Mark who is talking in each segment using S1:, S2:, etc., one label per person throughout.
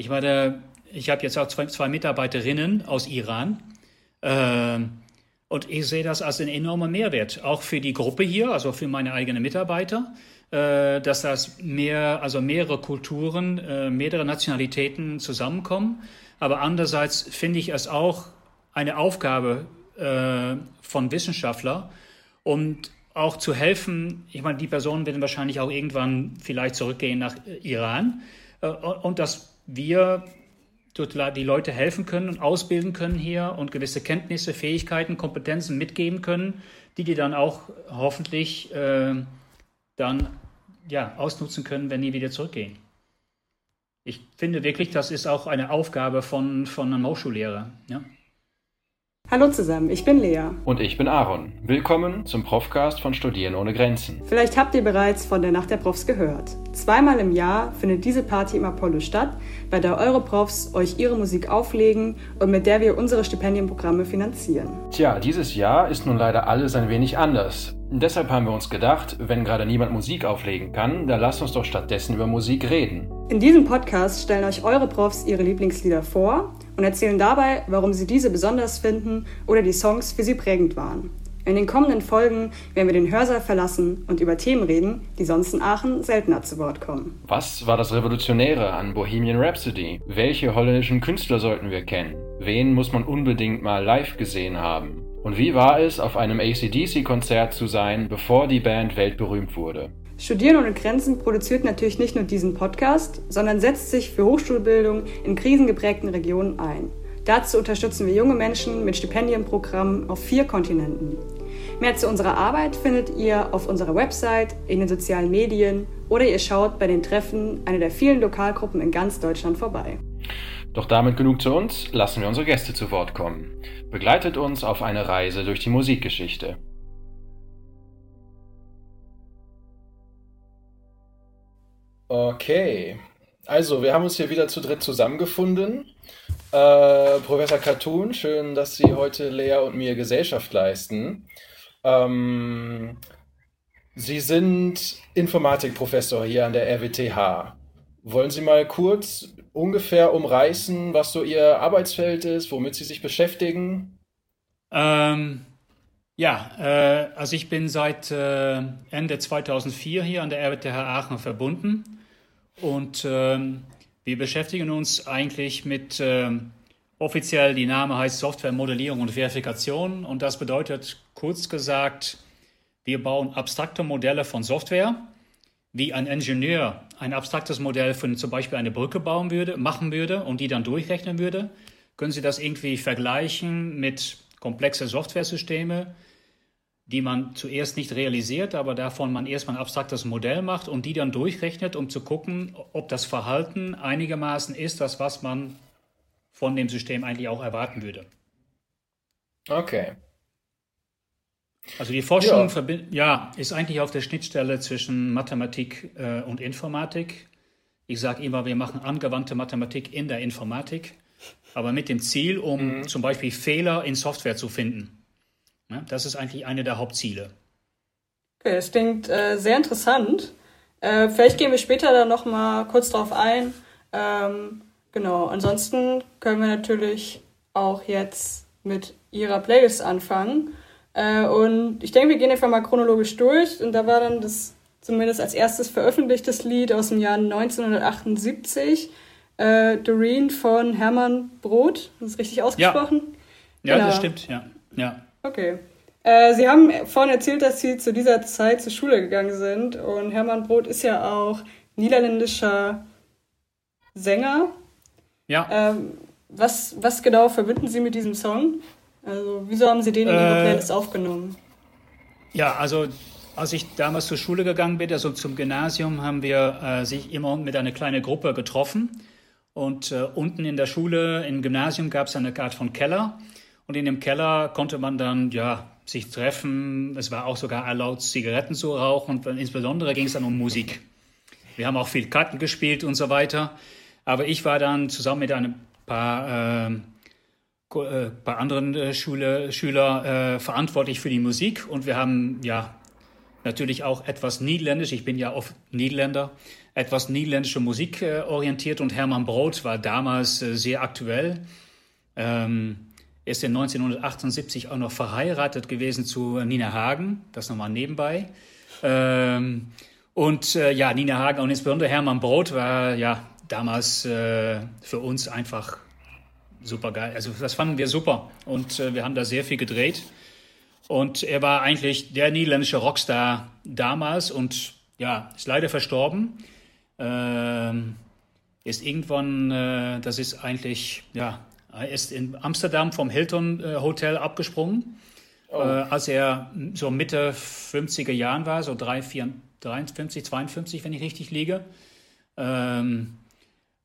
S1: Ich meine, ich habe jetzt auch zwei, zwei, Mitarbeiterinnen aus Iran. Äh, und ich sehe das als einen enormen Mehrwert, auch für die Gruppe hier, also für meine eigenen Mitarbeiter, äh, dass das mehr, also mehrere Kulturen, äh, mehrere Nationalitäten zusammenkommen. Aber andererseits finde ich es auch eine Aufgabe äh, von Wissenschaftlern, und auch zu helfen. Ich meine, die Personen werden wahrscheinlich auch irgendwann vielleicht zurückgehen nach Iran äh, und dass wir die Leute helfen können und ausbilden können hier und gewisse Kenntnisse, Fähigkeiten, Kompetenzen mitgeben können, die die dann auch hoffentlich äh, dann ja, ausnutzen können, wenn die wieder zurückgehen. Ich finde wirklich, das ist auch eine Aufgabe von, von einem Hochschullehrer. Ja.
S2: Hallo zusammen, ich bin Lea.
S3: Und ich bin Aaron. Willkommen zum Profcast von Studieren ohne Grenzen.
S2: Vielleicht habt ihr bereits von der Nacht der Profs gehört. Zweimal im Jahr findet diese Party im Apollo statt, bei der eure Profs euch ihre Musik auflegen und mit der wir unsere Stipendienprogramme finanzieren.
S3: Tja, dieses Jahr ist nun leider alles ein wenig anders. Deshalb haben wir uns gedacht, wenn gerade niemand Musik auflegen kann, dann lasst uns doch stattdessen über Musik reden.
S2: In diesem Podcast stellen euch eure Profs ihre Lieblingslieder vor und erzählen dabei, warum sie diese besonders finden oder die Songs für sie prägend waren. In den kommenden Folgen werden wir den Hörsaal verlassen und über Themen reden, die sonst in Aachen seltener zu Wort kommen.
S3: Was war das Revolutionäre an Bohemian Rhapsody? Welche holländischen Künstler sollten wir kennen? Wen muss man unbedingt mal live gesehen haben? Und wie war es, auf einem ACDC-Konzert zu sein, bevor die Band weltberühmt wurde?
S2: Studieren ohne Grenzen produziert natürlich nicht nur diesen Podcast, sondern setzt sich für Hochschulbildung in krisengeprägten Regionen ein. Dazu unterstützen wir junge Menschen mit Stipendienprogrammen auf vier Kontinenten. Mehr zu unserer Arbeit findet ihr auf unserer Website, in den sozialen Medien oder ihr schaut bei den Treffen einer der vielen Lokalgruppen in ganz Deutschland vorbei.
S3: Doch damit genug zu uns, lassen wir unsere Gäste zu Wort kommen. Begleitet uns auf eine Reise durch die Musikgeschichte. Okay, also wir haben uns hier wieder zu dritt zusammengefunden. Äh, Professor Cartoon, schön, dass Sie heute Lea und mir Gesellschaft leisten. Ähm, Sie sind Informatikprofessor hier an der RWTH. Wollen Sie mal kurz ungefähr umreißen, was so Ihr Arbeitsfeld ist, womit Sie sich beschäftigen?
S1: Ähm, ja, äh, also ich bin seit äh, Ende 2004 hier an der RWTH Aachen verbunden. Und ähm, wir beschäftigen uns eigentlich mit, ähm, offiziell die Name heißt Softwaremodellierung und Verifikation. Und das bedeutet kurz gesagt, wir bauen abstrakte Modelle von Software, wie ein Ingenieur ein abstraktes Modell für zum Beispiel eine Brücke bauen würde, machen würde und die dann durchrechnen würde. Können Sie das irgendwie vergleichen mit komplexen Softwaresystemen? die man zuerst nicht realisiert, aber davon man erstmal ein abstraktes Modell macht und die dann durchrechnet, um zu gucken, ob das Verhalten einigermaßen ist, das was man von dem System eigentlich auch erwarten würde.
S3: Okay.
S1: Also die Forschung ja. ja ist eigentlich auf der Schnittstelle zwischen Mathematik äh, und Informatik. Ich sage immer, wir machen angewandte Mathematik in der Informatik, aber mit dem Ziel, um mhm. zum Beispiel Fehler in Software zu finden. Ne? Das ist eigentlich eine der Hauptziele.
S2: Okay, das klingt äh, sehr interessant. Äh, vielleicht gehen wir später da noch mal kurz drauf ein. Ähm, genau, ansonsten können wir natürlich auch jetzt mit Ihrer Playlist anfangen. Äh, und ich denke, wir gehen einfach mal chronologisch durch. Und da war dann das zumindest als erstes veröffentlichtes Lied aus dem Jahr 1978, äh, Doreen von Hermann Brot. Das ist richtig ausgesprochen?
S1: Ja, ja genau. das stimmt, ja. ja.
S2: Okay. Äh, Sie haben vorhin erzählt, dass Sie zu dieser Zeit zur Schule gegangen sind und Hermann Brot ist ja auch niederländischer Sänger.
S1: Ja.
S2: Ähm, was, was genau verbinden Sie mit diesem Song? Also, wieso haben Sie den in Ihre äh, Playlist aufgenommen?
S1: Ja, also als ich damals zur Schule gegangen bin, also zum Gymnasium, haben wir äh, sich immer mit einer kleinen Gruppe getroffen. Und äh, unten in der Schule, im Gymnasium, gab es eine Art von Keller. Und in dem Keller konnte man dann ja sich treffen. Es war auch sogar erlaubt, Zigaretten zu rauchen. Und insbesondere ging es dann um Musik. Wir haben auch viel Karten gespielt und so weiter. Aber ich war dann zusammen mit ein paar, äh, paar anderen äh, Schule, Schüler äh, verantwortlich für die Musik. Und wir haben ja natürlich auch etwas niederländisch. Ich bin ja oft Niederländer, etwas niederländische Musik äh, orientiert und Hermann Broth war damals äh, sehr aktuell. Ähm, ist in 1978 auch noch verheiratet gewesen zu Nina Hagen, das nochmal nebenbei. Ähm, und äh, ja, Nina Hagen und insbesondere Hermann Broth war ja damals äh, für uns einfach super geil. Also das fanden wir super und äh, wir haben da sehr viel gedreht. Und er war eigentlich der niederländische Rockstar damals und ja, ist leider verstorben. Ähm, ist irgendwann, äh, das ist eigentlich, ja, er ist in Amsterdam vom Hilton äh, Hotel abgesprungen, oh. äh, als er so Mitte 50er Jahren war, so 3, 4, 53, 52, wenn ich richtig liege. Ähm,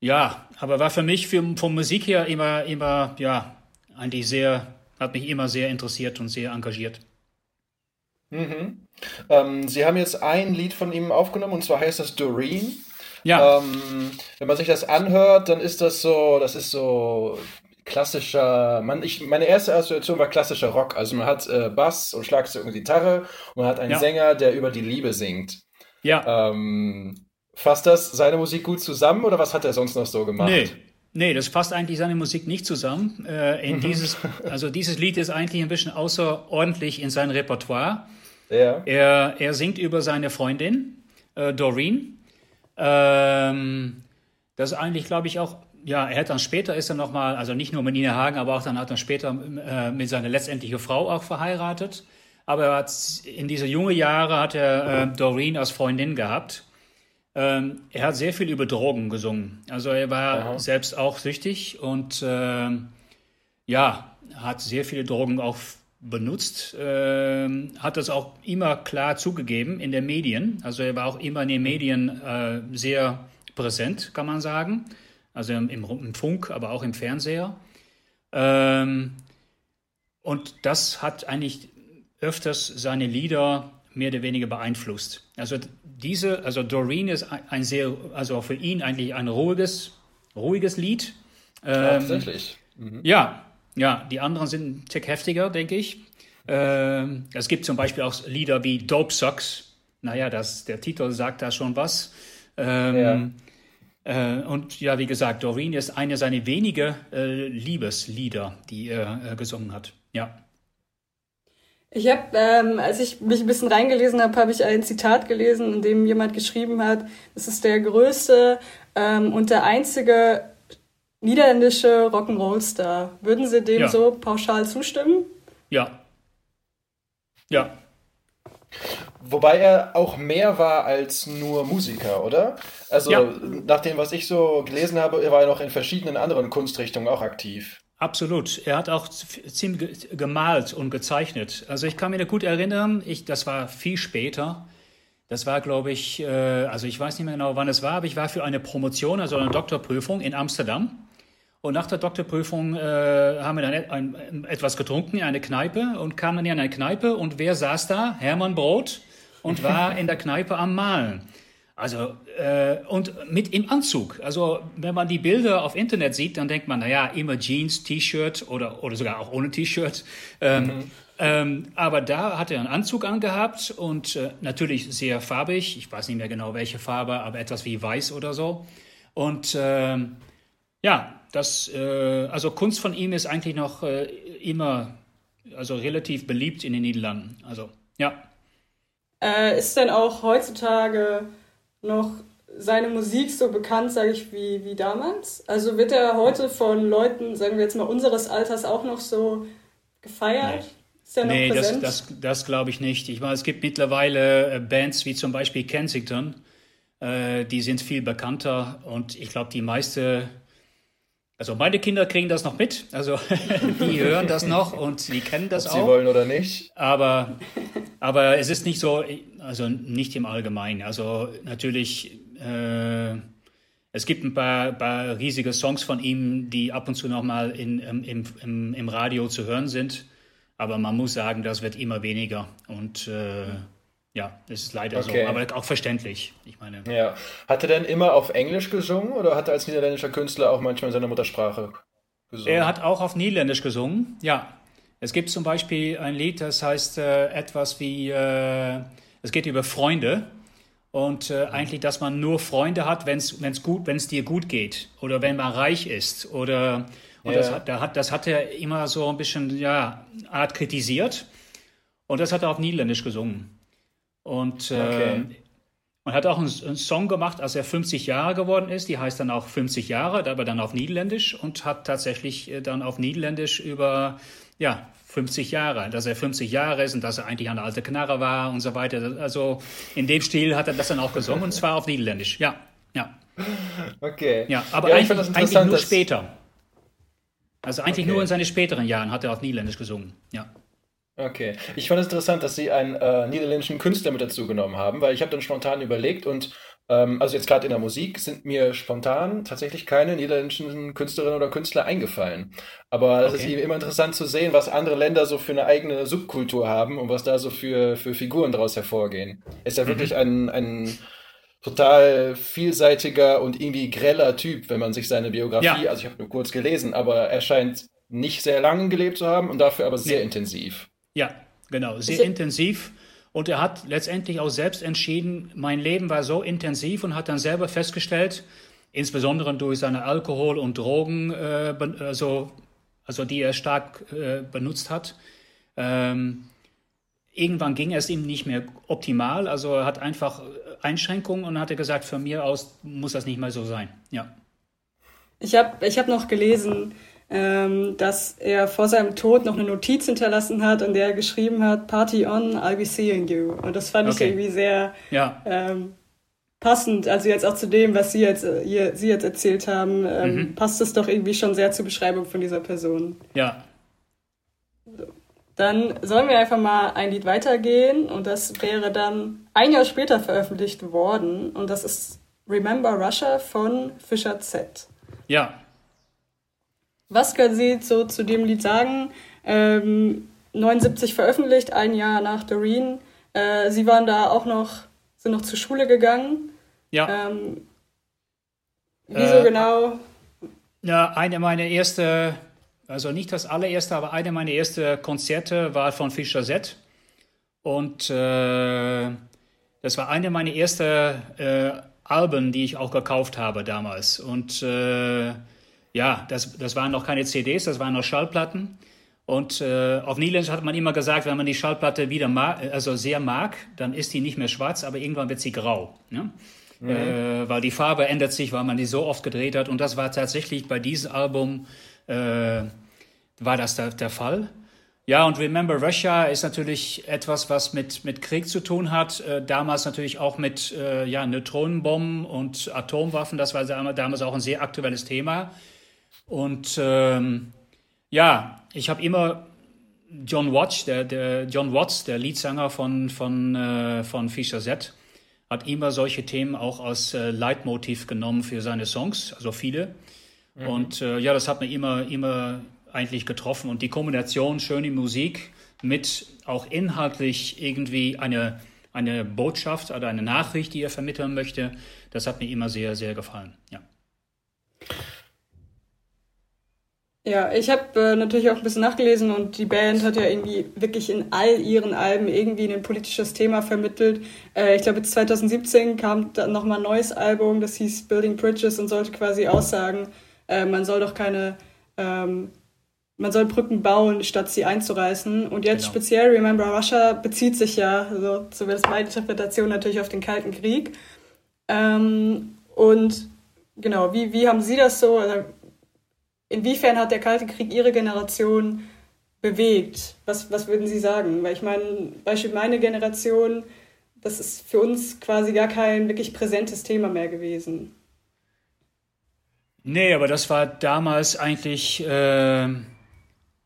S1: ja, aber war für mich für, von Musik her immer, immer, ja, eigentlich sehr, hat mich immer sehr interessiert und sehr engagiert.
S3: Mhm. Ähm, Sie haben jetzt ein Lied von ihm aufgenommen und zwar heißt das Doreen. Ja. Ähm, wenn man sich das anhört, dann ist das so, das ist so klassischer, man, ich, meine erste Assoziation war klassischer Rock. Also man hat äh, Bass und Schlagzeug und Gitarre und man hat einen ja. Sänger, der über die Liebe singt. Ja. Ähm, fasst das seine Musik gut zusammen oder was hat er sonst noch so gemacht?
S1: Nee. Nee, das fasst eigentlich seine Musik nicht zusammen. Äh, in mhm. dieses, also dieses Lied ist eigentlich ein bisschen außerordentlich in seinem Repertoire. Ja. Er, er singt über seine Freundin, äh, Doreen. Ähm, das ist eigentlich, glaube ich, auch ja, er hat dann später ist er nochmal, also nicht nur mit Nina Hagen, aber auch dann hat er später äh, mit seiner letztendlichen Frau auch verheiratet. Aber er hat, in diese jungen Jahre hat er äh, Doreen als Freundin gehabt. Ähm, er hat sehr viel über Drogen gesungen. Also er war Aha. selbst auch süchtig und äh, ja, hat sehr viele Drogen auch benutzt, äh, hat das auch immer klar zugegeben in den Medien. Also er war auch immer in den Medien äh, sehr präsent, kann man sagen also im, im Funk, aber auch im Fernseher. Ähm, und das hat eigentlich öfters seine Lieder mehr oder weniger beeinflusst. Also diese, also Doreen ist ein sehr, also für ihn eigentlich ein ruhiges, ruhiges Lied.
S3: Ähm, Tatsächlich.
S1: Mhm. Ja, ja, die anderen sind ein Tick heftiger, denke ich. Ähm, es gibt zum Beispiel auch Lieder wie Dope Socks. Naja, das, der Titel sagt da schon was. Ähm, ja. Äh, und ja, wie gesagt, Doreen ist eine seiner wenigen äh, Liebeslieder, die er äh, gesungen hat. Ja.
S2: Ich habe, ähm, als ich mich ein bisschen reingelesen habe, habe ich ein Zitat gelesen, in dem jemand geschrieben hat, das ist der größte ähm, und der einzige niederländische Rock'n'Roll-Star. Würden Sie dem ja. so pauschal zustimmen?
S1: Ja. Ja,
S3: Wobei er auch mehr war als nur Musiker, oder? Also ja. nach dem, was ich so gelesen habe, er war ja noch in verschiedenen anderen Kunstrichtungen auch aktiv.
S1: Absolut. Er hat auch ziemlich gemalt und gezeichnet. Also ich kann mich gut erinnern, ich, das war viel später. Das war, glaube ich, äh, also ich weiß nicht mehr genau, wann es war, aber ich war für eine Promotion, also eine Doktorprüfung in Amsterdam. Und nach der Doktorprüfung äh, haben wir dann et ein, etwas getrunken in einer Kneipe und kamen in eine Kneipe und wer saß da? Hermann Brot und war in der Kneipe am Malen. Also, äh, und mit im Anzug. Also, wenn man die Bilder auf Internet sieht, dann denkt man, naja, immer Jeans, T-Shirt oder, oder sogar auch ohne T-Shirt. Ähm, mhm. ähm, aber da hat er einen Anzug angehabt und äh, natürlich sehr farbig. Ich weiß nicht mehr genau welche Farbe, aber etwas wie weiß oder so. Und ähm, ja, das, äh, also Kunst von ihm ist eigentlich noch äh, immer, also relativ beliebt in den Niederlanden. Also, ja.
S2: Äh, ist denn auch heutzutage noch seine Musik so bekannt, sage ich, wie, wie damals? Also wird er heute von Leuten, sagen wir jetzt mal, unseres Alters auch noch so gefeiert?
S1: Nee. Ist er noch nee, präsent? das, das, das glaube ich nicht. Ich meine, es gibt mittlerweile äh, Bands wie zum Beispiel Kensington, äh, die sind viel bekannter und ich glaube, die meiste also meine Kinder kriegen das noch mit, also die hören das noch und die kennen das
S3: Ob
S1: auch.
S3: Sie wollen oder nicht.
S1: Aber, aber es ist nicht so, also nicht im Allgemeinen. Also natürlich, äh, es gibt ein paar, paar riesige Songs von ihm, die ab und zu nochmal in, im, im, im Radio zu hören sind. Aber man muss sagen, das wird immer weniger. Und äh, ja, das ist leider okay. so, aber auch verständlich. Ich meine.
S3: Ja. Hat er denn immer auf Englisch gesungen oder hat er als niederländischer Künstler auch manchmal in seiner Muttersprache
S1: gesungen? Er hat auch auf Niederländisch gesungen, ja. Es gibt zum Beispiel ein Lied, das heißt äh, etwas wie äh, es geht über Freunde und äh, eigentlich, dass man nur Freunde hat, wenn es gut, wenn es dir gut geht oder wenn man reich ist oder und ja. das, hat, da hat, das hat er immer so ein bisschen ja Art kritisiert und das hat er auf Niederländisch gesungen und äh, okay. Man hat auch einen, einen, Song gemacht, als er 50 Jahre geworden ist. Die heißt dann auch 50 Jahre, aber dann auf Niederländisch und hat tatsächlich äh, dann auf Niederländisch über ja, 50 Jahre, dass er 50 Jahre ist und dass er eigentlich eine alte Knarre war und so weiter. Also in dem Stil hat er das dann auch gesungen und zwar auf Niederländisch. Ja, ja.
S3: Okay.
S1: Ja, aber ja, eigentlich, eigentlich nur später. Also eigentlich okay. nur in seinen späteren Jahren hat er auf Niederländisch gesungen. Ja.
S3: Okay. Ich fand es interessant, dass Sie einen äh, niederländischen Künstler mit dazu genommen haben, weil ich habe dann spontan überlegt und ähm, also jetzt gerade in der Musik sind mir spontan tatsächlich keine niederländischen Künstlerinnen oder Künstler eingefallen. Aber es okay. ist immer interessant zu sehen, was andere Länder so für eine eigene Subkultur haben und was da so für, für Figuren daraus hervorgehen. Ist ja mhm. wirklich ein, ein total vielseitiger und irgendwie greller Typ, wenn man sich seine Biografie, ja. also ich habe nur kurz gelesen, aber er scheint nicht sehr lange gelebt zu haben und dafür aber sehr nee. intensiv.
S1: Ja, genau, sehr intensiv. Und er hat letztendlich auch selbst entschieden, mein Leben war so intensiv und hat dann selber festgestellt, insbesondere durch seine Alkohol- und Drogen, äh, also, also die er stark äh, benutzt hat. Ähm, irgendwann ging es ihm nicht mehr optimal, also er hat einfach Einschränkungen und hat gesagt, von mir aus muss das nicht mehr so sein. Ja.
S2: Ich habe ich hab noch gelesen, ähm, dass er vor seinem Tod noch eine Notiz hinterlassen hat, in der er geschrieben hat, Party on, I'll be seeing you. Und das fand okay. ich irgendwie sehr
S1: ja.
S2: ähm, passend. Also jetzt auch zu dem, was Sie jetzt, ihr, Sie jetzt erzählt haben, ähm, mhm. passt es doch irgendwie schon sehr zur Beschreibung von dieser Person.
S1: Ja.
S2: Dann sollen wir einfach mal ein Lied weitergehen und das wäre dann ein Jahr später veröffentlicht worden und das ist Remember Russia von Fischer Z.
S1: Ja,
S2: was können Sie so zu dem Lied sagen? Ähm, 79 veröffentlicht, ein Jahr nach Doreen. Äh, Sie waren da auch noch, sind noch zur Schule gegangen.
S1: Ja.
S2: Ähm, wieso äh, genau?
S1: Ja, eine meiner ersten, also nicht das allererste, aber eine meiner ersten Konzerte war von Fischer Z. Und äh, das war eine meiner ersten äh, Alben, die ich auch gekauft habe damals. Und äh, ja, das, das waren noch keine CDs, das waren noch Schallplatten. Und äh, auf Niederländisch hat man immer gesagt, wenn man die Schallplatte wieder mag, also sehr mag, dann ist die nicht mehr schwarz, aber irgendwann wird sie grau. Ne? Mhm. Äh, weil die Farbe ändert sich, weil man die so oft gedreht hat. Und das war tatsächlich bei diesem Album, äh, war das der, der Fall. Ja, und Remember Russia ist natürlich etwas, was mit, mit Krieg zu tun hat. Äh, damals natürlich auch mit äh, ja, Neutronenbomben und Atomwaffen. Das war damals auch ein sehr aktuelles Thema. Und ähm, ja, ich habe immer John Watts, der, der John Watts, der Leadsänger von, von, äh, von Fischer Z, hat immer solche Themen auch als äh, Leitmotiv genommen für seine Songs, also viele. Mhm. Und äh, ja, das hat mir immer, immer eigentlich getroffen. Und die Kombination schöne Musik mit auch inhaltlich irgendwie eine, eine Botschaft oder eine Nachricht, die er vermitteln möchte, das hat mir immer sehr, sehr gefallen. Ja.
S2: Ja, ich habe äh, natürlich auch ein bisschen nachgelesen und die Band hat ja irgendwie wirklich in all ihren Alben irgendwie ein politisches Thema vermittelt. Äh, ich glaube, 2017 kam dann nochmal ein neues Album, das hieß Building Bridges und sollte quasi aussagen, äh, man soll doch keine, ähm, man soll Brücken bauen, statt sie einzureißen. Und jetzt genau. speziell Remember Russia bezieht sich ja, also zumindest meine Interpretation natürlich auf den Kalten Krieg. Ähm, und genau, wie, wie haben Sie das so? Also, inwiefern hat der Kalte Krieg Ihre Generation bewegt? Was, was würden Sie sagen? Weil ich meine, Beispiel meine Generation, das ist für uns quasi gar kein wirklich präsentes Thema mehr gewesen.
S1: Nee, aber das war damals eigentlich äh,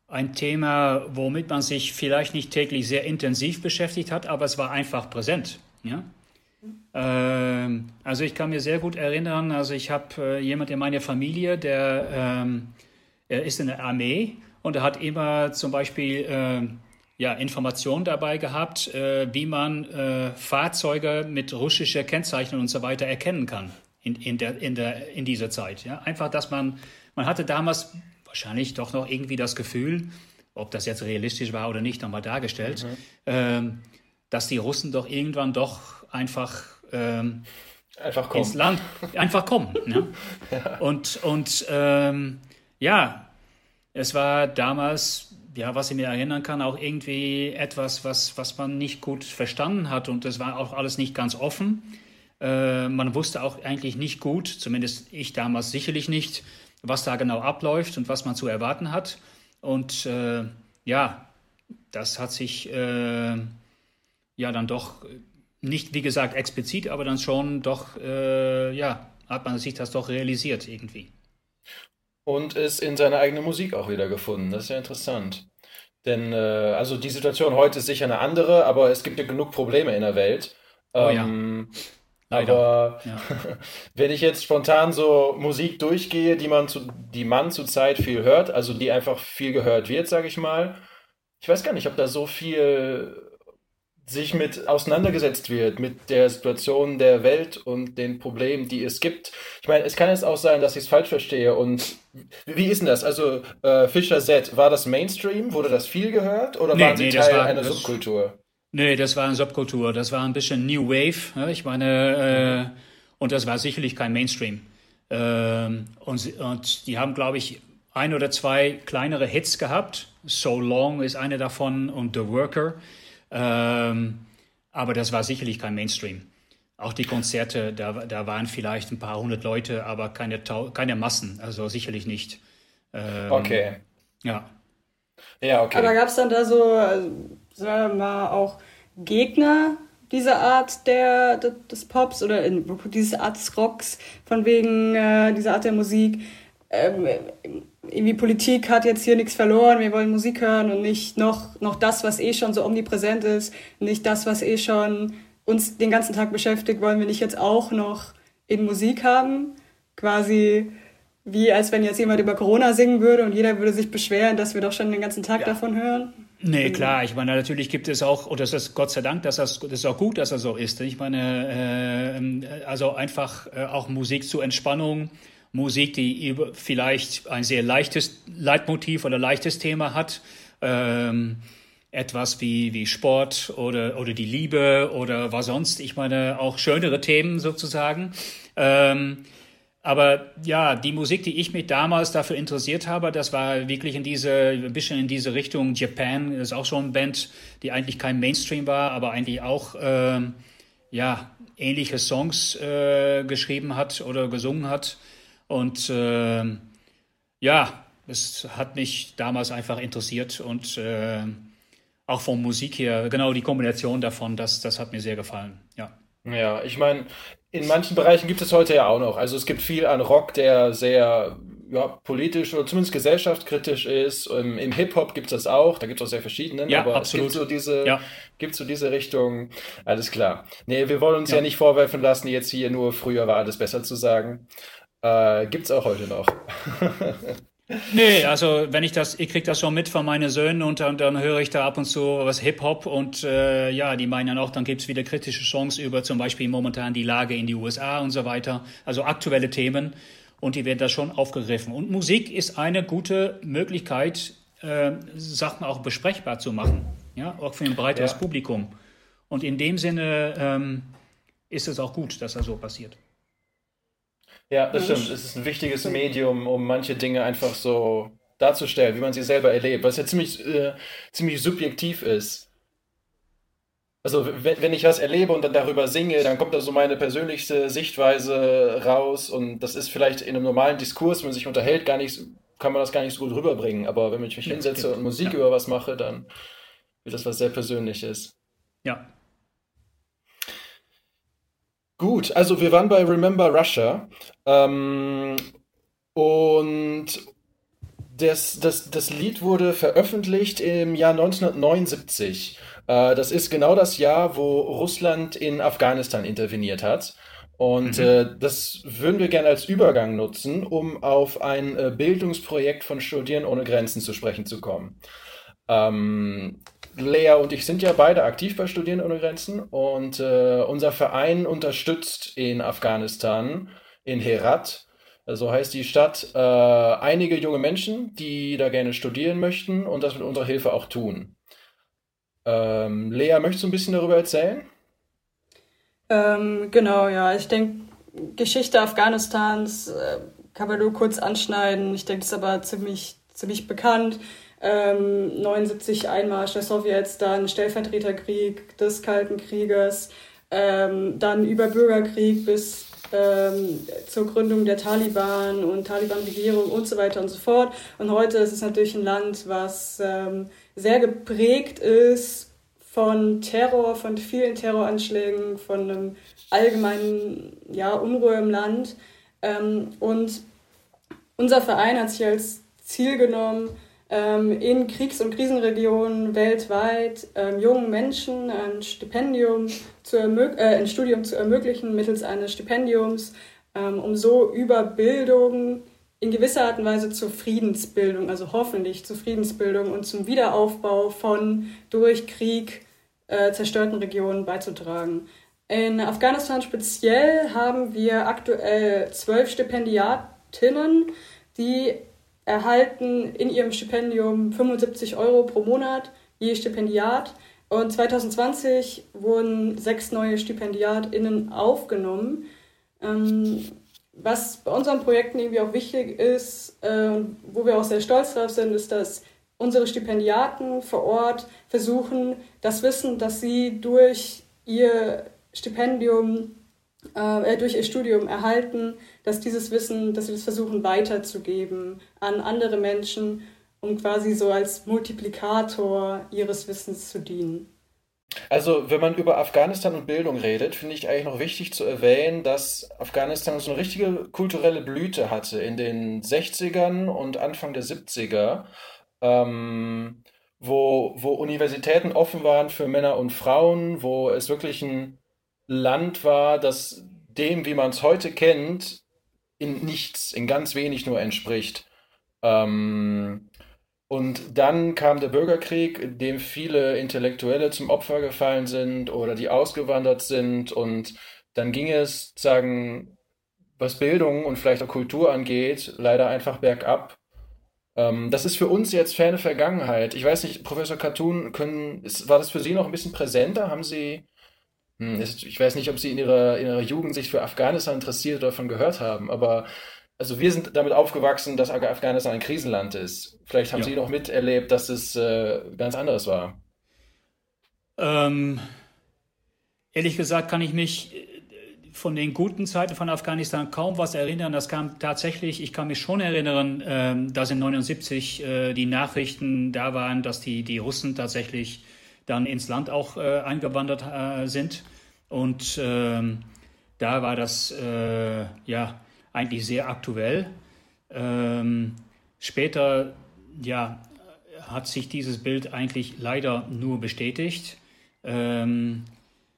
S1: ein Thema, womit man sich vielleicht nicht täglich sehr intensiv beschäftigt hat, aber es war einfach präsent. Ja? Ähm, also ich kann mir sehr gut erinnern, also ich habe äh, jemand in meiner Familie, der ähm, er ist in der Armee und er hat immer zum Beispiel äh, ja, Informationen dabei gehabt, äh, wie man äh, Fahrzeuge mit russischer Kennzeichnung und so weiter erkennen kann in, in, der, in, der, in dieser Zeit. Ja? Einfach, dass man, man hatte damals wahrscheinlich doch noch irgendwie das Gefühl, ob das jetzt realistisch war oder nicht, nochmal dargestellt. Mhm. Ähm, dass die Russen doch irgendwann doch einfach ähm,
S3: einfach kommen.
S1: ins Land einfach kommen. Ne? ja. Und, und ähm, ja, es war damals, ja, was ich mir erinnern kann, auch irgendwie etwas, was, was man nicht gut verstanden hat und es war auch alles nicht ganz offen. Äh, man wusste auch eigentlich nicht gut, zumindest ich damals sicherlich nicht, was da genau abläuft und was man zu erwarten hat. Und äh, ja, das hat sich äh, ja dann doch nicht, wie gesagt, explizit, aber dann schon doch, äh, ja, hat man sich das doch realisiert irgendwie.
S3: Und ist in seine eigene Musik auch wieder gefunden. Das ist ja interessant. Denn, äh, also die Situation heute ist sicher eine andere, aber es gibt ja genug Probleme in der Welt.
S1: Oh, ähm, ja.
S3: Aber ja. wenn ich jetzt spontan so Musik durchgehe, die man zu, die man zurzeit viel hört, also die einfach viel gehört wird, sage ich mal, ich weiß gar nicht, ob da so viel sich mit auseinandergesetzt wird, mit der Situation der Welt und den Problemen, die es gibt. Ich meine, es kann jetzt auch sein, dass ich es falsch verstehe. Und wie ist denn das? Also äh, Fischer Z, war das Mainstream? Wurde das viel gehört oder nee, waren sie nee, Teil war, einer Subkultur?
S1: Nee, das war eine Subkultur. Das war ein bisschen New Wave. Ich meine, äh, und das war sicherlich kein Mainstream. Ähm, und, und die haben, glaube ich, ein oder zwei kleinere Hits gehabt. So Long ist eine davon und The Worker. Ähm, aber das war sicherlich kein Mainstream. Auch die Konzerte, da, da waren vielleicht ein paar hundert Leute, aber keine, keine Massen, also sicherlich nicht.
S3: Ähm, okay.
S1: Ja.
S2: Ja, okay. Aber gab es dann da so, also, sagen wir mal, auch Gegner dieser Art der, des Pops oder in, diese Art des Rocks, von wegen äh, dieser Art der Musik? Ähm, irgendwie Politik hat jetzt hier nichts verloren, wir wollen Musik hören und nicht noch, noch das, was eh schon so omnipräsent ist, nicht das, was eh schon uns den ganzen Tag beschäftigt, wollen wir nicht jetzt auch noch in Musik haben. Quasi wie als wenn jetzt jemand über Corona singen würde und jeder würde sich beschweren, dass wir doch schon den ganzen Tag ja. davon hören.
S1: Nee, klar, ich meine, natürlich gibt es auch, und das ist Gott sei Dank, dass das, das ist auch gut, dass das so ist. Ich meine, äh, also einfach äh, auch Musik zur Entspannung, Musik, die vielleicht ein sehr leichtes Leitmotiv oder leichtes Thema hat. Ähm, etwas wie, wie Sport oder, oder die Liebe oder was sonst. Ich meine, auch schönere Themen sozusagen. Ähm, aber ja, die Musik, die ich mich damals dafür interessiert habe, das war wirklich in diese, ein bisschen in diese Richtung Japan. Ist auch schon eine Band, die eigentlich kein Mainstream war, aber eigentlich auch, ähm, ja, ähnliche Songs äh, geschrieben hat oder gesungen hat. Und äh, ja, es hat mich damals einfach interessiert und äh, auch von Musik her, genau die Kombination davon, das, das hat mir sehr gefallen, ja.
S3: Ja, ich meine, in manchen Bereichen gibt es heute ja auch noch. Also es gibt viel an Rock, der sehr ja, politisch oder zumindest gesellschaftskritisch ist. Im, im Hip-Hop gibt es das auch, da gibt es auch sehr verschiedene,
S1: ja,
S3: aber
S1: absolut.
S3: es gibt so diese, ja. gibt so diese Richtung, alles klar. Nee, wir wollen uns ja. ja nicht vorwerfen lassen, jetzt hier nur früher war alles besser zu sagen. Äh, es auch heute noch.
S1: Nee, also wenn ich das, ich krieg das schon mit von meinen Söhnen und dann, dann höre ich da ab und zu was Hip-Hop und äh, ja, die meinen dann auch, dann gibt's wieder kritische Songs über zum Beispiel momentan die Lage in die USA und so weiter, also aktuelle Themen und die werden da schon aufgegriffen. Und Musik ist eine gute Möglichkeit, äh, Sachen auch besprechbar zu machen, ja, auch für ein breiteres ja. Publikum. Und in dem Sinne ähm, ist es auch gut, dass das so passiert.
S3: Ja, das stimmt. Es ist ein wichtiges Medium, um manche Dinge einfach so darzustellen, wie man sie selber erlebt, was ja ziemlich, äh, ziemlich subjektiv ist. Also wenn, wenn ich was erlebe und dann darüber singe, dann kommt da so meine persönlichste Sichtweise raus und das ist vielleicht in einem normalen Diskurs, wenn man sich unterhält, gar nicht, kann man das gar nicht so gut rüberbringen. Aber wenn ich mich hinsetze und Musik ja. über was mache, dann wird das was sehr Persönliches.
S1: Ja,
S3: Gut, also wir waren bei Remember Russia ähm, und das, das, das Lied wurde veröffentlicht im Jahr 1979. Äh, das ist genau das Jahr, wo Russland in Afghanistan interveniert hat. Und mhm. äh, das würden wir gerne als Übergang nutzen, um auf ein äh, Bildungsprojekt von Studieren ohne Grenzen zu sprechen zu kommen. Ähm, Lea und ich sind ja beide aktiv bei Studieren ohne Grenzen und äh, unser Verein unterstützt in Afghanistan, in Herat, so heißt die Stadt, äh, einige junge Menschen, die da gerne studieren möchten und das mit unserer Hilfe auch tun. Ähm, Lea, möchtest du ein bisschen darüber erzählen?
S2: Ähm, genau, ja. Ich denke, Geschichte Afghanistans äh, kann man nur kurz anschneiden. Ich denke, es ist aber ziemlich, ziemlich bekannt. Ähm, 79 Einmarsch der Sowjets, dann Stellvertreterkrieg des Kalten Krieges, ähm, dann über Bürgerkrieg bis ähm, zur Gründung der Taliban und Taliban-Regierung und so weiter und so fort. Und heute ist es natürlich ein Land, was ähm, sehr geprägt ist von Terror, von vielen Terroranschlägen, von einem allgemeinen ja, Unruhe im Land. Ähm, und unser Verein hat sich als Ziel genommen, in Kriegs- und Krisenregionen weltweit ähm, jungen Menschen ein Stipendium zu äh, ein Studium zu ermöglichen mittels eines Stipendiums, ähm, um so über Bildung in gewisser Art und Weise zur Friedensbildung, also hoffentlich zur Friedensbildung und zum Wiederaufbau von durch Krieg äh, zerstörten Regionen beizutragen. In Afghanistan speziell haben wir aktuell zwölf Stipendiatinnen, die erhalten in ihrem Stipendium 75 Euro pro Monat je Stipendiat. Und 2020 wurden sechs neue StipendiatInnen aufgenommen. Ähm, was bei unseren Projekten irgendwie auch wichtig ist, äh, wo wir auch sehr stolz drauf sind, ist, dass unsere Stipendiaten vor Ort versuchen, das Wissen, das sie durch ihr Stipendium, äh, durch ihr Studium erhalten, dass dieses Wissen, dass sie das versuchen weiterzugeben an andere Menschen, um quasi so als Multiplikator ihres Wissens zu dienen.
S3: Also, wenn man über Afghanistan und Bildung redet, finde ich eigentlich noch wichtig zu erwähnen, dass Afghanistan so eine richtige kulturelle Blüte hatte in den 60ern und Anfang der 70er, ähm, wo, wo Universitäten offen waren für Männer und Frauen, wo es wirklich ein Land war, das dem, wie man es heute kennt, in nichts, in ganz wenig nur entspricht. Ähm, und dann kam der Bürgerkrieg, dem viele Intellektuelle zum Opfer gefallen sind oder die ausgewandert sind. Und dann ging es, sagen, was Bildung und vielleicht auch Kultur angeht, leider einfach bergab. Ähm, das ist für uns jetzt ferne Vergangenheit. Ich weiß nicht, Professor Cartoon, können, ist, war das für Sie noch ein bisschen präsenter? Haben Sie ich weiß nicht, ob Sie in Ihrer, in Ihrer Jugend sich für Afghanistan interessiert oder davon gehört haben, aber also wir sind damit aufgewachsen, dass Afghanistan ein Krisenland ist. Vielleicht haben ja. Sie noch miterlebt, dass es äh, ganz anderes war.
S1: Ähm, ehrlich gesagt kann ich mich äh, von den guten Zeiten von Afghanistan kaum was erinnern. Das kam tatsächlich, ich kann mich schon erinnern, äh, dass in 79 äh, die Nachrichten da waren, dass die, die Russen tatsächlich dann ins Land auch äh, eingewandert äh, sind. Und ähm, da war das äh, ja eigentlich sehr aktuell. Ähm, später ja, hat sich dieses Bild eigentlich leider nur bestätigt. Ähm,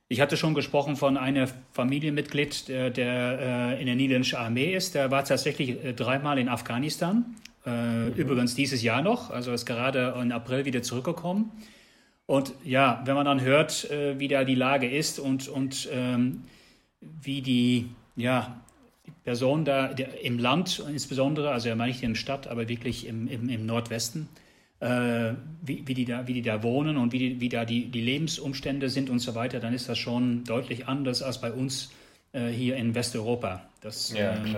S1: ich hatte schon gesprochen von einem Familienmitglied, der, der äh, in der niederländischen Armee ist. Der war tatsächlich äh, dreimal in Afghanistan. Äh, mhm. Übrigens dieses Jahr noch, also ist gerade im April wieder zurückgekommen. Und ja, wenn man dann hört, äh, wie da die Lage ist und, und ähm, wie die, ja, die Person da der, im Land insbesondere, also ja nicht in der Stadt, aber wirklich im, im, im Nordwesten, äh, wie, wie, die da, wie die da wohnen und wie, die, wie da die, die Lebensumstände sind und so weiter, dann ist das schon deutlich anders als bei uns äh, hier in Westeuropa. Das, ja, ähm,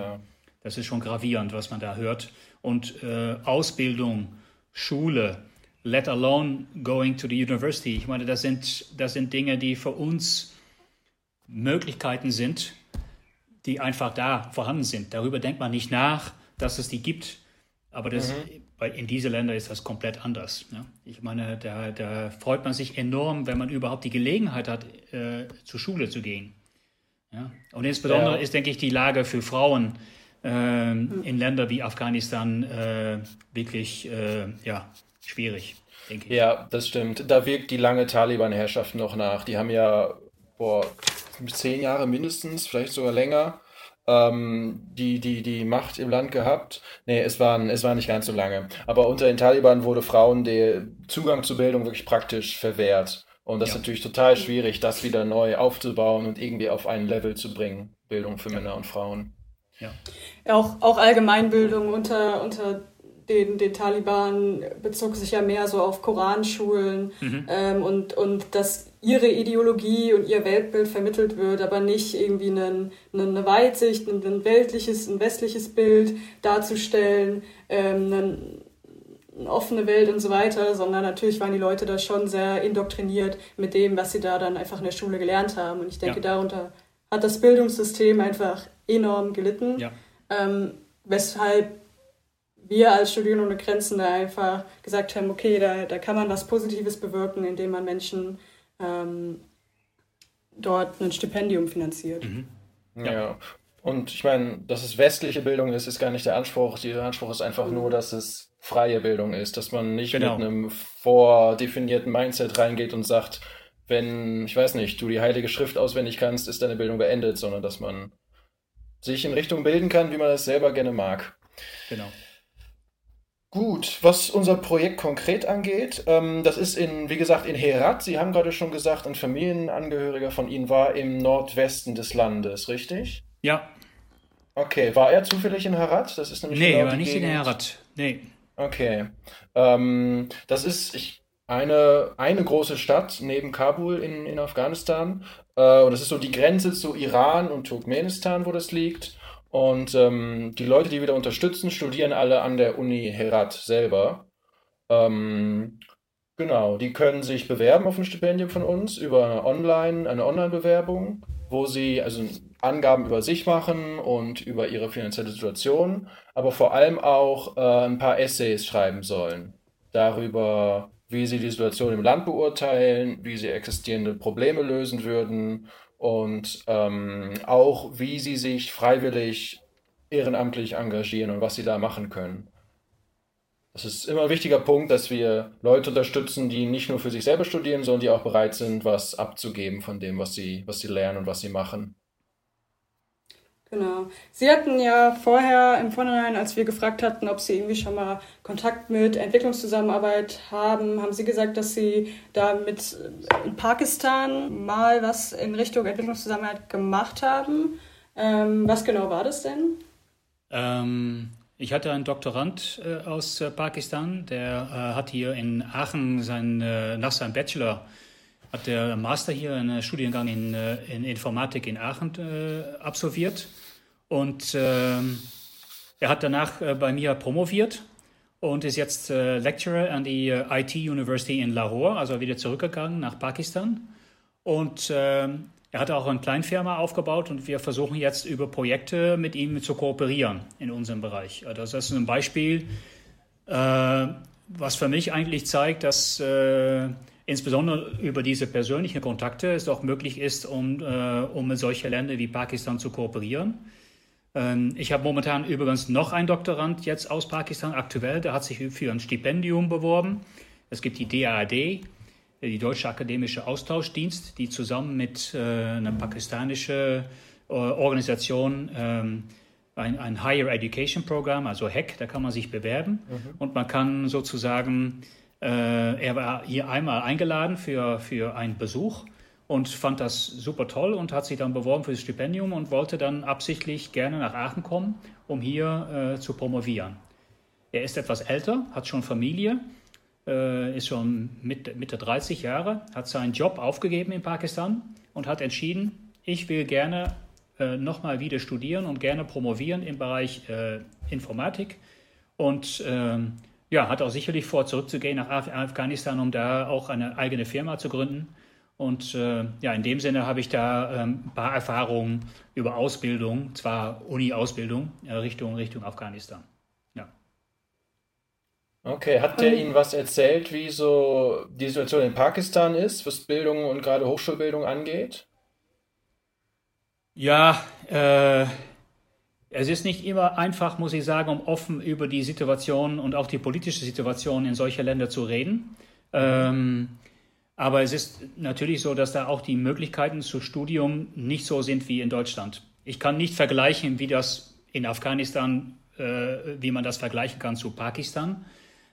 S1: das ist schon gravierend, was man da hört. Und äh, Ausbildung, Schule, let alone going to the university. Ich meine, das sind, das sind Dinge, die für uns Möglichkeiten sind, die einfach da vorhanden sind. Darüber denkt man nicht nach, dass es die gibt. Aber das, mhm. in diese Länder ist das komplett anders. Ne? Ich meine, da, da, freut man sich enorm, wenn man überhaupt die Gelegenheit hat, äh, zur Schule zu gehen. Ja? Und insbesondere ja. ist, denke ich, die Lage für Frauen äh, in Ländern wie Afghanistan äh, wirklich äh, ja, schwierig,
S3: denke ich. Ja, das stimmt. Da wirkt die lange Taliban-Herrschaft noch nach. Die haben ja vor zehn Jahre mindestens, vielleicht sogar länger, ähm, die, die, die Macht im Land gehabt. Nee, es waren, es war nicht ganz so lange. Aber unter den Taliban wurde Frauen der Zugang zur Bildung wirklich praktisch verwehrt. Und das ja. ist natürlich total schwierig, das wieder neu aufzubauen und irgendwie auf ein Level zu bringen. Bildung für ja. Männer und Frauen.
S2: Ja. Auch, auch Allgemeinbildung unter, unter den, den Taliban bezog sich ja mehr so auf Koranschulen mhm. ähm, und, und dass ihre Ideologie und ihr Weltbild vermittelt wird, aber nicht irgendwie einen, eine Weitsicht, ein, ein weltliches, ein westliches Bild darzustellen, ähm, einen, eine offene Welt und so weiter, sondern natürlich waren die Leute da schon sehr indoktriniert mit dem, was sie da dann einfach in der Schule gelernt haben. Und ich denke, ja. darunter hat das Bildungssystem einfach enorm gelitten, ja. ähm, weshalb wir als Studierende ohne Grenzen da einfach gesagt haben, okay, da, da kann man was Positives bewirken, indem man Menschen ähm, dort ein Stipendium finanziert. Mhm.
S3: Ja. ja. Und ich meine, dass es westliche Bildung ist, ist gar nicht der Anspruch. Der Anspruch ist einfach mhm. nur, dass es freie Bildung ist, dass man nicht genau. mit einem vordefinierten Mindset reingeht und sagt, wenn, ich weiß nicht, du die Heilige Schrift auswendig kannst, ist deine Bildung beendet, sondern dass man sich in Richtung bilden kann, wie man es selber gerne mag.
S1: Genau.
S3: Gut, was unser Projekt konkret angeht, ähm, das ist in, wie gesagt, in Herat. Sie haben gerade schon gesagt, ein Familienangehöriger von Ihnen war im Nordwesten des Landes, richtig?
S1: Ja.
S3: Okay, war er zufällig in Herat? Das ist
S1: nämlich nee, genau er war nicht Gegend. in Herat. Nee.
S3: Okay. Ähm, das ist ich, eine, eine große Stadt neben Kabul in, in Afghanistan. Äh, und das ist so die Grenze zu Iran und Turkmenistan, wo das liegt. Und ähm, die Leute, die wir da unterstützen, studieren alle an der Uni Herat selber. Ähm, genau, die können sich bewerben auf ein Stipendium von uns über Online, eine Online-Bewerbung, wo sie also Angaben über sich machen und über ihre finanzielle Situation, aber vor allem auch äh, ein paar Essays schreiben sollen darüber, wie sie die Situation im Land beurteilen, wie sie existierende Probleme lösen würden und ähm, auch wie sie sich freiwillig ehrenamtlich engagieren und was sie da machen können. Das ist immer ein wichtiger Punkt, dass wir Leute unterstützen, die nicht nur für sich selber studieren, sondern die auch bereit sind, was abzugeben von dem, was sie, was sie lernen und was sie machen.
S2: Genau. Sie hatten ja vorher im Vorhinein, als wir gefragt hatten, ob Sie irgendwie schon mal Kontakt mit Entwicklungszusammenarbeit haben, haben Sie gesagt, dass Sie da mit äh, Pakistan mal was in Richtung Entwicklungszusammenarbeit gemacht haben. Ähm, was genau war das denn?
S1: Ähm, ich hatte einen Doktorand äh, aus äh, Pakistan, der äh, hat hier in Aachen sein, äh, nach seinem Bachelor hat der Master hier einen Studiengang in, äh, in Informatik in Aachen absolviert und ähm, er hat danach äh, bei mir promoviert und ist jetzt äh, Lecturer an die äh, IT University in Lahore, also wieder zurückgegangen nach Pakistan. Und ähm, er hat auch eine Kleinfirma aufgebaut und wir versuchen jetzt über Projekte mit ihm zu kooperieren in unserem Bereich. Also das ist ein Beispiel, äh, was für mich eigentlich zeigt, dass äh, insbesondere über diese persönlichen Kontakte es auch möglich ist, um, äh, um mit solchen Ländern wie Pakistan zu kooperieren. Ähm, ich habe momentan übrigens noch einen Doktorand jetzt aus Pakistan aktuell, der hat sich für ein Stipendium beworben. Es gibt die DAAD, die Deutsche Akademische Austauschdienst, die zusammen mit äh, einer pakistanischen äh, Organisation ähm, ein, ein, Higher Education Program, also HEC, da kann man sich bewerben mhm. und man kann sozusagen, äh, er war hier einmal eingeladen für, für einen Besuch und fand das super toll und hat sich dann beworben für das Stipendium und wollte dann absichtlich gerne nach Aachen kommen, um hier äh, zu promovieren. Er ist etwas älter, hat schon Familie, äh, ist schon Mitte, Mitte 30 Jahre, hat seinen Job aufgegeben in Pakistan und hat entschieden, ich will gerne äh, nochmal wieder studieren und gerne promovieren im Bereich äh, Informatik und ähm, ja, hat auch sicherlich vor, zurückzugehen nach Afghanistan, um da auch eine eigene Firma zu gründen und äh, ja, in dem Sinne habe ich da ähm, ein paar Erfahrungen über Ausbildung, zwar Uni-Ausbildung, äh, Richtung, Richtung Afghanistan. Ja.
S3: Okay, hat der Ihnen was erzählt, wie so die Situation in Pakistan ist, was Bildung und gerade Hochschulbildung angeht?
S1: Ja, äh, es ist nicht immer einfach, muss ich sagen, um offen über die Situation und auch die politische Situation in solchen Ländern zu reden. Ähm, aber es ist natürlich so, dass da auch die Möglichkeiten zu Studium nicht so sind wie in Deutschland. Ich kann nicht vergleichen, wie das in Afghanistan, äh, wie man das vergleichen kann zu Pakistan.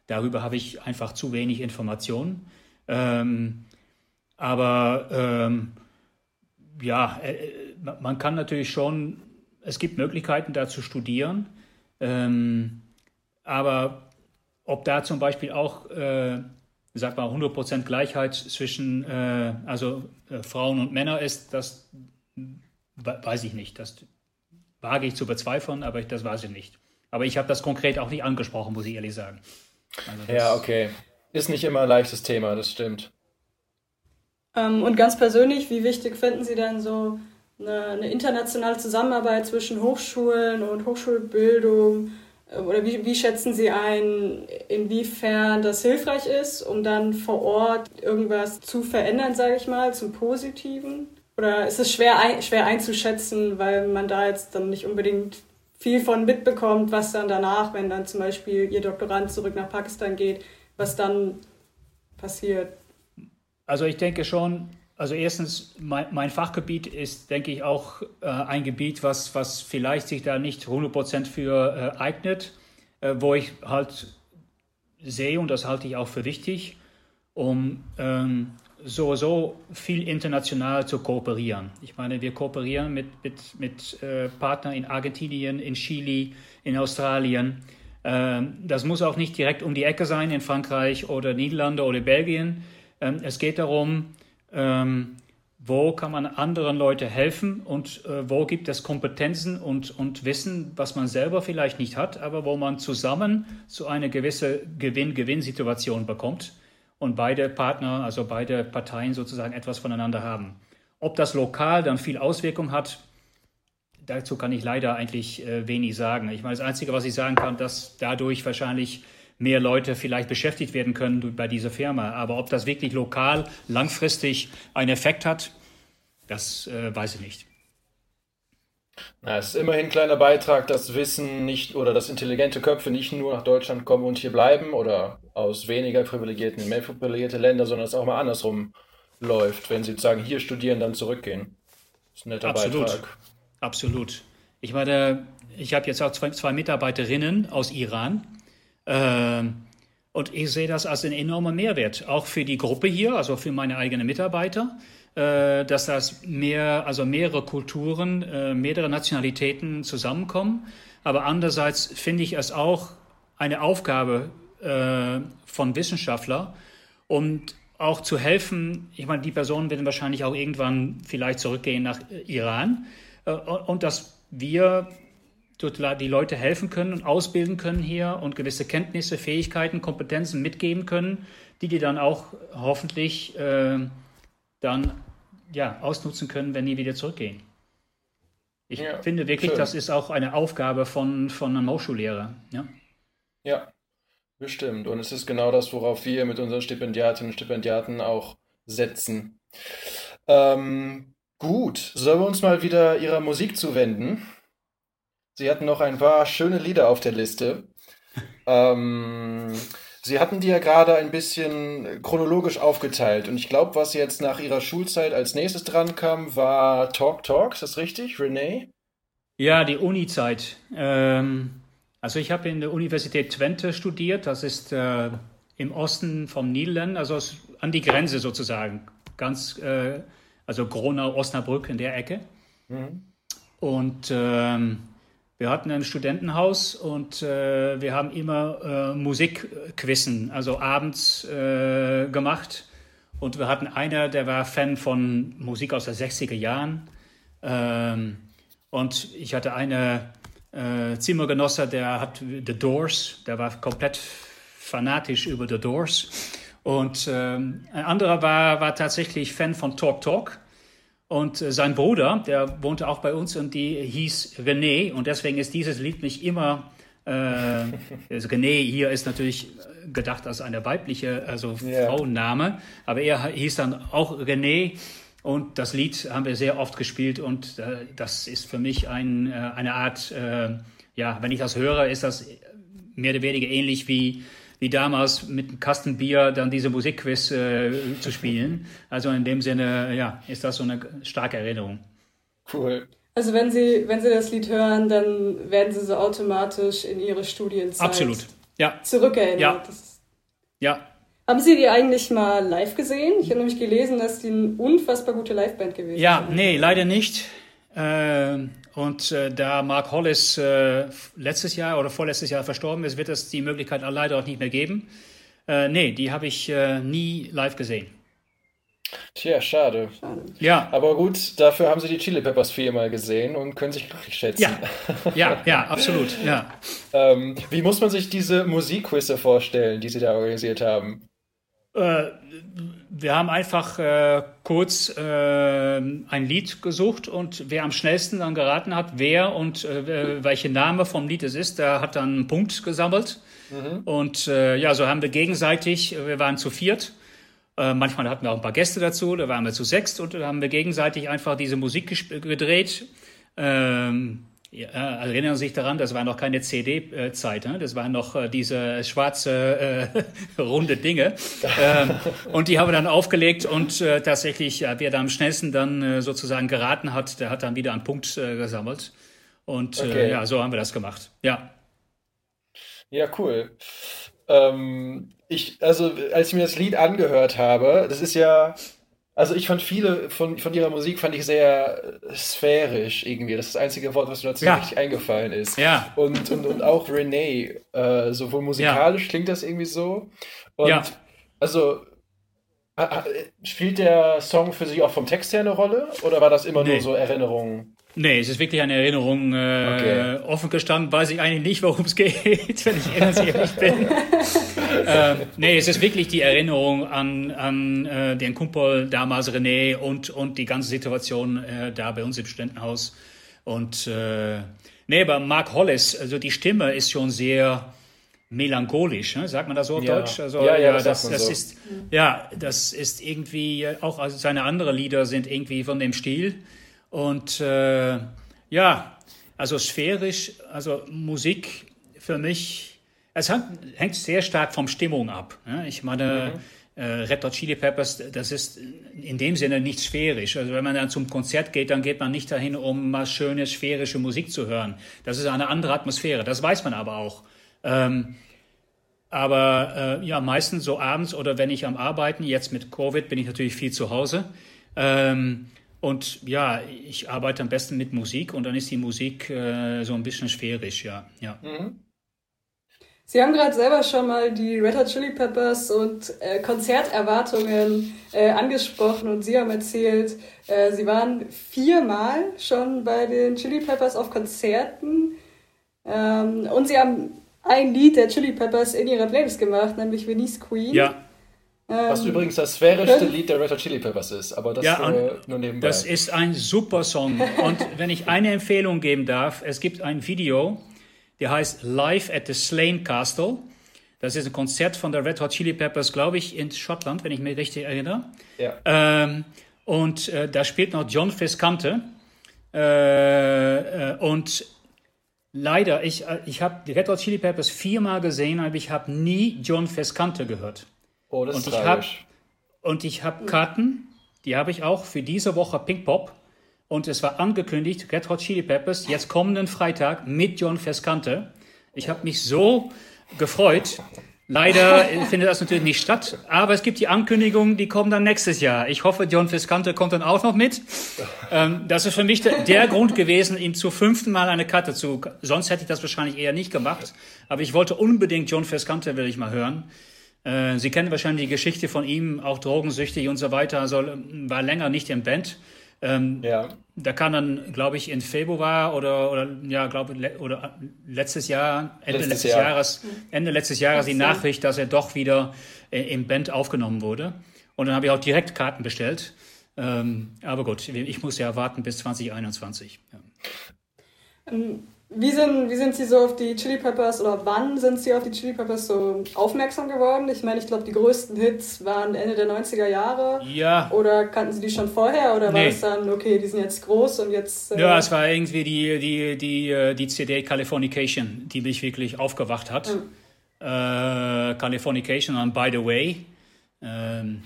S1: Darüber habe ich einfach zu wenig Informationen. Ähm, aber ähm, ja, äh, man kann natürlich schon, es gibt Möglichkeiten da zu studieren. Ähm, aber ob da zum Beispiel auch, äh, sag mal, 100% Gleichheit zwischen äh, also äh, Frauen und Männern ist, das weiß ich nicht. Das wage ich zu bezweifeln, aber das weiß ich nicht. Aber ich habe das konkret auch nicht angesprochen, muss ich ehrlich sagen.
S3: Also ja, okay. Ist nicht immer ein leichtes Thema, das stimmt.
S2: Ähm, und ganz persönlich, wie wichtig finden Sie denn so eine, eine, internationale Zusammenarbeit zwischen Hochschulen und Hochschulbildung? Oder wie, wie schätzen Sie ein, inwiefern das hilfreich ist, um dann vor Ort irgendwas zu verändern, sage ich mal, zum Positiven? Oder ist es schwer, schwer einzuschätzen, weil man da jetzt dann nicht unbedingt viel von mitbekommt, was dann danach, wenn dann zum Beispiel Ihr Doktorand zurück nach Pakistan geht, was dann passiert?
S1: Also ich denke schon, also erstens, mein, mein Fachgebiet ist, denke ich, auch äh, ein Gebiet, was, was vielleicht sich da nicht 100% für äh, eignet, äh, wo ich halt sehe, und das halte ich auch für wichtig, um ähm, sowieso viel international zu kooperieren. Ich meine, wir kooperieren mit, mit, mit äh, Partnern in Argentinien, in Chile, in Australien. Ähm, das muss auch nicht direkt um die Ecke sein in Frankreich oder Niederlande oder Belgien. Ähm, es geht darum, ähm, wo kann man anderen Leuten helfen und äh, wo gibt es Kompetenzen und, und Wissen, was man selber vielleicht nicht hat, aber wo man zusammen zu einer gewissen Gewinn-Gewinn-Situation bekommt und beide Partner, also beide Parteien sozusagen etwas voneinander haben. Ob das lokal dann viel Auswirkung hat, dazu kann ich leider eigentlich äh, wenig sagen. Ich meine, das Einzige, was ich sagen kann, dass dadurch wahrscheinlich mehr Leute vielleicht beschäftigt werden können bei dieser Firma. Aber ob das wirklich lokal langfristig einen Effekt hat, das äh, weiß ich nicht.
S3: Na, es ist immerhin ein kleiner Beitrag, dass Wissen nicht oder dass intelligente Köpfe nicht nur nach Deutschland kommen und hier bleiben oder aus weniger privilegierten in mehr privilegierte Länder, sondern es auch mal andersrum läuft, wenn sie sagen, hier studieren, dann zurückgehen.
S1: Das ist ein netter Absolut. Beitrag. Absolut. Ich meine, ich habe jetzt auch zwei, zwei Mitarbeiterinnen aus Iran. Äh, und ich sehe das als einen enormen Mehrwert, auch für die Gruppe hier, also für meine eigenen Mitarbeiter. Äh, dass das mehr, also mehrere Kulturen, äh, mehrere Nationalitäten zusammenkommen. Aber andererseits finde ich es auch eine Aufgabe äh, von Wissenschaftlern, um auch zu helfen. Ich meine, die Personen werden wahrscheinlich auch irgendwann vielleicht zurückgehen nach Iran und dass wir die Leute helfen können und ausbilden können hier und gewisse Kenntnisse, Fähigkeiten, Kompetenzen mitgeben können, die die dann auch hoffentlich äh, dann ja, ausnutzen können, wenn die wieder zurückgehen. Ich ja, finde wirklich, schön. das ist auch eine Aufgabe von, von einem Hochschullehrer. Ja?
S3: ja, bestimmt. Und es ist genau das, worauf wir mit unseren Stipendiatinnen und Stipendiaten auch setzen. Ähm, gut, sollen wir uns mal wieder ihrer Musik zuwenden? Sie hatten noch ein paar schöne Lieder auf der Liste. ähm, Sie hatten die ja gerade ein bisschen chronologisch aufgeteilt und ich glaube, was jetzt nach Ihrer Schulzeit als nächstes dran kam, war Talk Talk, ist das richtig, René?
S1: Ja, die Uni-Zeit. Ähm, also ich habe in der Universität Twente studiert, das ist äh, im Osten vom Niederlanden, also an die Grenze sozusagen, ganz, äh, also Gronau, Osnabrück in der Ecke. Mhm. Und ähm, wir hatten ein Studentenhaus und äh, wir haben immer äh, Musikquissen, also abends äh, gemacht. Und wir hatten einer, der war Fan von Musik aus den 60er Jahren. Ähm, und ich hatte eine äh, Zimmergenosse, der hat The Doors, der war komplett fanatisch über The Doors. Und ähm, ein anderer war, war tatsächlich Fan von Talk Talk. Und äh, sein Bruder, der wohnte auch bei uns und die hieß René. Und deswegen ist dieses Lied nicht immer, äh, also René hier ist natürlich gedacht als eine weibliche, also yeah. Frauenname. Aber er hieß dann auch René. Und das Lied haben wir sehr oft gespielt und äh, das ist für mich ein, äh, eine Art, äh, ja, wenn ich das höre, ist das mehr oder weniger ähnlich wie wie damals mit einem Kasten Bier dann diese Musikquiz äh, zu spielen. Also in dem Sinne, ja, ist das so eine starke Erinnerung.
S3: Cool.
S2: Also wenn Sie, wenn Sie das Lied hören, dann werden Sie so automatisch in Ihre Studienzeit
S1: Absolut. Ja.
S2: zurückerinnert.
S1: Ja. ja.
S2: Haben Sie die eigentlich mal live gesehen? Ich habe nämlich gelesen, dass die eine unfassbar gute Liveband gewesen
S1: ja, sind. Ja, nee, leider nicht. Äh, und äh, da Mark Hollis äh, letztes Jahr oder vorletztes Jahr verstorben ist, wird es die Möglichkeit leider auch nicht mehr geben. Äh, nee, die habe ich nie live gesehen.
S3: Tja, schade. schade. Ja. Aber gut, dafür haben sie die Chili Peppers viermal gesehen und können sich glücklich schätzen.
S1: Ja, ja, ja absolut. Ja.
S3: ähm, wie muss man sich diese Musikquizze vorstellen, die sie da organisiert haben?
S1: Äh, wir haben einfach äh, kurz äh, ein Lied gesucht und wer am schnellsten dann geraten hat, wer und äh, welche Name vom Lied es ist, der hat dann einen Punkt gesammelt. Mhm. Und äh, ja, so haben wir gegenseitig, wir waren zu viert, äh, manchmal hatten wir auch ein paar Gäste dazu, da waren wir zu sechst und da haben wir gegenseitig einfach diese Musik gedreht. Ähm, ja, erinnern Sie sich daran, das war noch keine CD-Zeit, ne? das waren noch äh, diese schwarze äh, runde Dinge. ähm, und die haben wir dann aufgelegt und äh, tatsächlich, ja, wer da am schnellsten dann äh, sozusagen geraten hat, der hat dann wieder einen Punkt äh, gesammelt. Und äh, okay. ja, so haben wir das gemacht. Ja.
S3: Ja, cool. Ähm, ich, also, als ich mir das Lied angehört habe, das ist ja, also ich fand viele von, von ihrer Musik fand ich sehr sphärisch irgendwie. Das ist das einzige Wort, was mir dazu ja. richtig eingefallen ist.
S1: Ja.
S3: Und, und, und auch Renee, äh, sowohl musikalisch ja. klingt das irgendwie so. Und ja. also spielt der Song für Sie auch vom Text her eine Rolle? Oder war das immer nee. nur so Erinnerungen?
S1: Nee, es ist wirklich eine Erinnerung. Äh, okay. Offen gestanden weiß ich eigentlich nicht, worum es geht, wenn ich ehrlich bin. äh, nee, es ist wirklich die Erinnerung an, an äh, den Kumpel damals René und, und die ganze Situation äh, da bei uns im Studentenhaus. Und äh, nee, aber Mark Hollis, also die Stimme ist schon sehr melancholisch, ne? sagt man das so auf
S3: ja.
S1: Deutsch?
S3: Also, ja, ja, ja das,
S1: das
S3: so.
S1: ist ja, das ist irgendwie auch also seine anderen Lieder sind irgendwie von dem Stil. Und äh, ja, also sphärisch, also Musik für mich, es hängt sehr stark vom Stimmung ab. Ne? Ich meine, mhm. äh, Red Hot Chili Peppers, das ist in dem Sinne nicht sphärisch. Also wenn man dann zum Konzert geht, dann geht man nicht dahin, um mal schöne sphärische Musik zu hören. Das ist eine andere Atmosphäre. Das weiß man aber auch. Ähm, aber äh, ja, meistens so abends oder wenn ich am Arbeiten, jetzt mit Covid bin ich natürlich viel zu Hause. Ähm, und ja, ich arbeite am besten mit Musik und dann ist die Musik äh, so ein bisschen sphärisch, ja. ja. Mhm.
S2: Sie haben gerade selber schon mal die Red Hot Chili Peppers und äh, Konzerterwartungen äh, angesprochen und Sie haben erzählt, äh, Sie waren viermal schon bei den Chili Peppers auf Konzerten ähm, und Sie haben ein Lied der Chili Peppers in Ihrer Playlist gemacht, nämlich Venice Queen.
S1: Ja,
S3: was ähm, übrigens das sphärischste Lied der Red Hot Chili Peppers ist, aber das ja, äh, nur nebenbei.
S1: Das ist ein super Song. Und wenn ich eine Empfehlung geben darf, es gibt ein Video, der heißt Live at the Slane Castle. Das ist ein Konzert von der Red Hot Chili Peppers, glaube ich, in Schottland, wenn ich mich richtig erinnere. Ja. Ähm, und äh, da spielt noch John Fiscante. Äh, äh, und leider, ich, äh, ich habe die Red Hot Chili Peppers viermal gesehen, aber ich habe nie John Fiscante gehört.
S3: Oh, das
S1: und
S3: ist tragisch.
S1: Hab, und ich habe Karten, die habe ich auch für diese Woche Pink Pop. Und es war angekündigt, Red Hot Chili Peppers, jetzt kommenden Freitag mit John Fescante. Ich habe mich so gefreut. Leider findet das natürlich nicht statt, aber es gibt die Ankündigung, die kommen dann nächstes Jahr. Ich hoffe, John Fiscante kommt dann auch noch mit. Ähm, das ist für mich der, der Grund gewesen, ihm zu fünften Mal eine Karte zu. Sonst hätte ich das wahrscheinlich eher nicht gemacht. Aber ich wollte unbedingt John Fiscante, will ich mal hören. Äh, Sie kennen wahrscheinlich die Geschichte von ihm, auch drogensüchtig und so weiter, also war länger nicht im Band. Ähm, ja. Da kam dann, glaube ich, in Februar oder, oder ja, glaube le oder letztes Jahr, Ende letztes, letztes Jahr. Jahres, Ende letztes Jahres die Nachricht, dass er doch wieder äh, im Band aufgenommen wurde. Und dann habe ich auch direkt Karten bestellt. Ähm, aber gut, ich muss ja warten bis 2021. Ja.
S2: Ähm, wie sind, wie sind Sie so auf die Chili Peppers oder wann sind Sie auf die Chili Peppers so aufmerksam geworden? Ich meine, ich glaube, die größten Hits waren Ende der 90er Jahre.
S1: Ja.
S2: Oder kannten Sie die schon vorher oder nee. war es dann, okay, die sind jetzt groß und jetzt.
S1: Äh ja, es war irgendwie die, die, die, äh, die CD Californication, die mich wirklich aufgewacht hat. Mhm. Äh, Californication und By the Way. Ähm,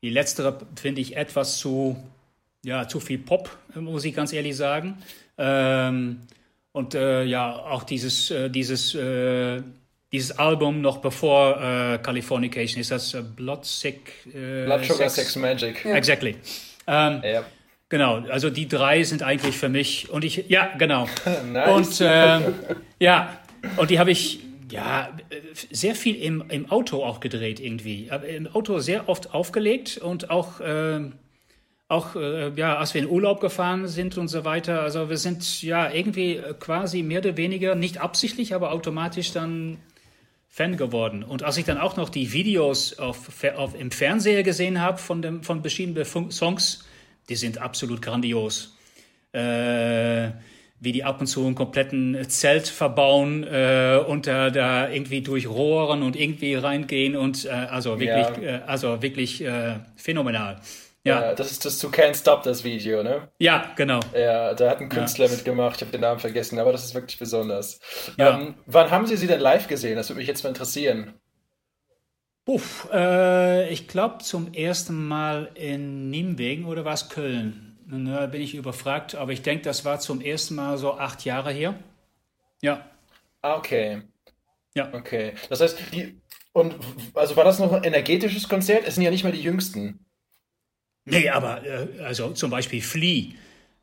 S1: die letztere finde ich etwas zu, ja, zu viel Pop, muss ich ganz ehrlich sagen. Ähm, und äh, ja, auch dieses, äh, dieses, äh, dieses Album noch bevor äh, Californication ist das äh, Blood Sick.
S3: Äh, Blood Sugar Sex, Sex Magic.
S1: Ja. Exactly. Ähm, ja. genau. Also die drei sind eigentlich für mich. Und ich, ja, genau.
S3: Nice.
S1: Und äh, ja, und die habe ich ja sehr viel im, im Auto auch gedreht irgendwie. Im Auto sehr oft aufgelegt und auch äh, auch äh, ja, als wir in Urlaub gefahren sind und so weiter. Also wir sind ja irgendwie quasi mehr oder weniger nicht absichtlich, aber automatisch dann Fan geworden. Und als ich dann auch noch die Videos auf, auf im Fernseher gesehen habe von dem von verschiedenen Fun- Songs, die sind absolut grandios. Äh, wie die ab und zu einen kompletten Zelt verbauen äh, und da, da irgendwie durch Rohren und irgendwie reingehen und äh, also wirklich,
S3: Ja.
S1: äh, also wirklich äh, phänomenal. Ja,
S3: Ja, das ist das To Can't Stop, das Video, ne?
S1: ja, genau.
S3: Ja, da hat ein Künstler mitgemacht, ich habe den Namen vergessen, aber das ist wirklich besonders.
S1: Ja.
S3: Ähm, wann haben Sie sie denn live gesehen? Das würde mich jetzt mal interessieren.
S1: Puff, äh, ich glaube zum ersten Mal in Nimwegen oder war es Köln? Da bin ich überfragt, aber ich denke, das war zum ersten Mal so acht Jahre her. Ja,
S3: Ah, okay.
S1: ja.
S3: Okay. Das heißt, die. Und also war das noch ein energetisches Konzert? Es sind ja nicht mehr die jüngsten.
S1: Nee, aber äh, also zum Beispiel Flea,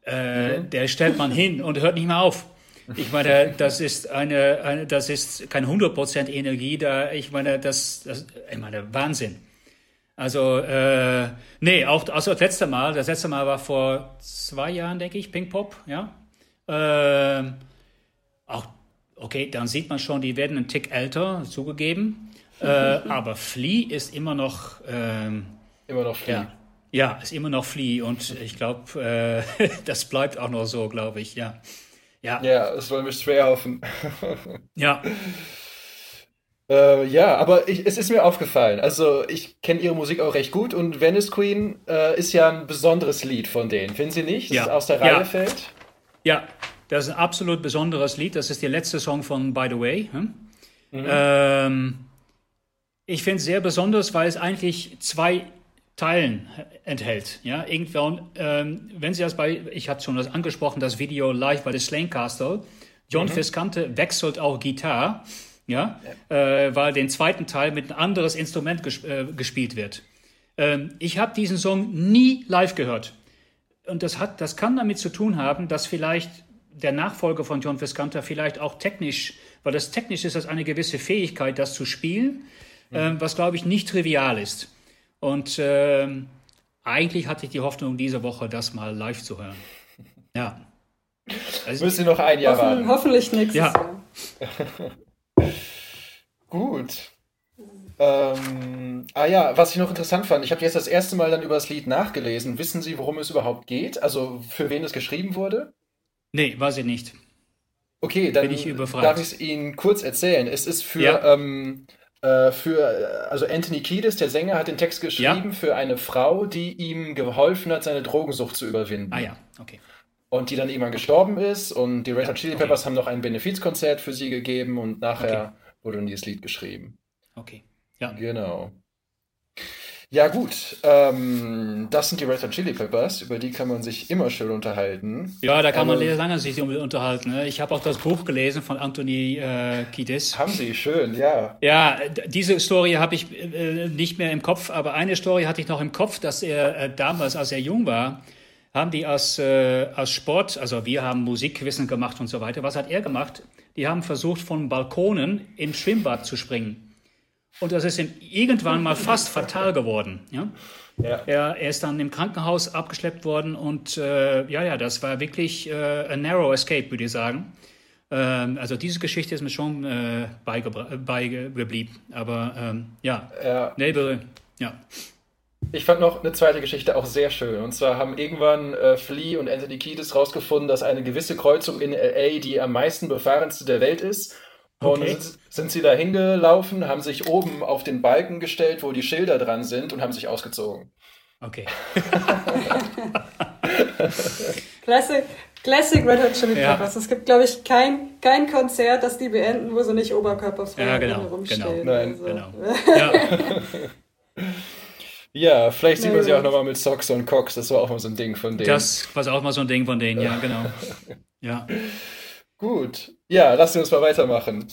S1: äh, der stellt man hin und hört nicht mehr auf. Ich meine, das ist eine, eine das ist keine 100% Energie, da ich meine, das, das ich meine, Wahnsinn. Also, äh, nee, auch also das letzte Mal, das letzte Mal war vor zwei Jahren, denke ich, Pink Pop, ja. Ähm, auch, okay, dann sieht man schon, die werden einen Tick älter, zugegeben. Äh, aber Flea ist immer noch, ähm,
S3: Immer noch viel.
S1: ja, ja, ist immer noch Flea und ich glaube, äh, das bleibt auch noch so, glaube ich, ja. Ja,
S3: Ja, das wollen wir schwer hoffen.
S1: ja,
S3: Äh, ja, aber ich, es ist mir aufgefallen. Also, ich kenne ihre Musik auch recht gut und Venice Queen äh, ist ja ein besonderes Lied von denen. Finden Sie nicht? Das
S1: Ja.
S3: aus der
S1: Ja.
S3: Reihe fällt?
S1: ja, das ist ein absolut besonderes Lied. Das ist der letzte Song von By the Way. Hm? Ähm, ich finde es sehr besonders, weil es eigentlich zwei Teilen enthält. Ja, irgendwann, ähm, wenn Sie das bei, ich hatte schon das angesprochen, das Video live bei der Slane Castle. John Fiscante wechselt auch Gitarre, ja, Äh, weil den zweiten Teil mit einem anderes Instrument ges äh, gespielt wird. Ähm, ich habe diesen Song nie live gehört. Und das, hat, das kann damit zu tun haben, dass vielleicht der Nachfolger von John Visconti vielleicht auch technisch, weil das technisch ist das eine gewisse Fähigkeit, das zu spielen, ähm, was glaube ich nicht trivial ist. Und ähm, eigentlich hatte ich die Hoffnung, diese Woche das mal live zu hören. Ja. Also,
S3: Müssen Sie noch ein Jahr
S2: Hoffen,
S3: warten.
S2: hoffentlich nächstes
S1: Ja.
S2: Jahr.
S3: Gut. Ähm, ah ja, was ich noch interessant fand, ich habe jetzt das erste Mal dann über das Lied nachgelesen. Wissen Sie, worum es überhaupt geht? Also für wen es geschrieben wurde?
S1: nee, weiß ich nicht.
S3: Okay, dann
S1: Bin ich überfragt.
S3: darf ich es Ihnen kurz erzählen. Es ist für,
S1: Ja.
S3: ähm, äh, für, äh, also Anthony Kiedis, der Sänger, hat den Text geschrieben für eine Frau, die ihm geholfen hat, seine Drogensucht zu überwinden.
S1: Ah ja, okay.
S3: Und die dann irgendwann gestorben ist und die Red Hot Chili Peppers haben noch ein Benefizkonzert für sie gegeben und nachher wurde dann dieses Lied geschrieben.
S1: Okay. Ja.
S3: Genau. Ja, gut. Ähm, das sind die Red Hot Chili Peppers. Über die kann man sich immer schön unterhalten.
S1: Ja, da kann man
S3: Aber-
S1: sehr lange sich unterhalten. Ne? Ich habe auch das Buch gelesen von Anthony äh, Kiedis.
S3: Haben sie, schön, ja.
S1: Ja, diese Story habe ich äh, nicht mehr im Kopf, aber eine Story hatte ich noch im Kopf, dass er äh, damals, als er jung war, haben die als, äh, als Sport, also wir haben Musikquissen gemacht und so weiter. Was hat er gemacht? Die haben versucht, von Balkonen im Schwimmbad zu springen. Und das ist ihm irgendwann mal fast fatal geworden. Ja?
S3: Ja.
S1: Er, er ist dann im Krankenhaus abgeschleppt worden und äh, ja, ja, das war wirklich äh, a narrow escape, würde ich sagen. Ähm, also diese Geschichte ist mir schon äh, äh, beigeblieben. Aber ähm, ja,
S3: ja.
S1: Nebel, ja.
S3: Ich fand noch eine zweite Geschichte auch sehr schön. Und zwar haben irgendwann äh, Flea und Anthony Kiedis rausgefunden, dass eine gewisse Kreuzung in LA die am meisten befahrenste der Welt ist. Und
S1: Okay.
S3: sind, sind sie da hingelaufen, haben sich oben auf den Balken gestellt, wo die Schilder dran sind und haben sich ausgezogen.
S1: Okay.
S2: Classic, Classic Red Hot Chili
S1: Ja.
S2: Peppers. Es gibt, glaube ich, kein, kein Konzert, das die beenden, wo sie nicht oberkörperfrei
S1: Ja, genau,
S2: rumstehen.
S1: genau.
S3: Nein,
S2: also.
S1: Genau. Ja,
S3: Ja, vielleicht sieht man sie
S2: Ja.
S3: auch nochmal mit Socks und Cox. Das war auch mal so ein Ding von denen.
S1: das war auch mal so ein Ding von denen, ja, genau. Ja.
S3: Gut. Ja, lassen wir uns mal weitermachen.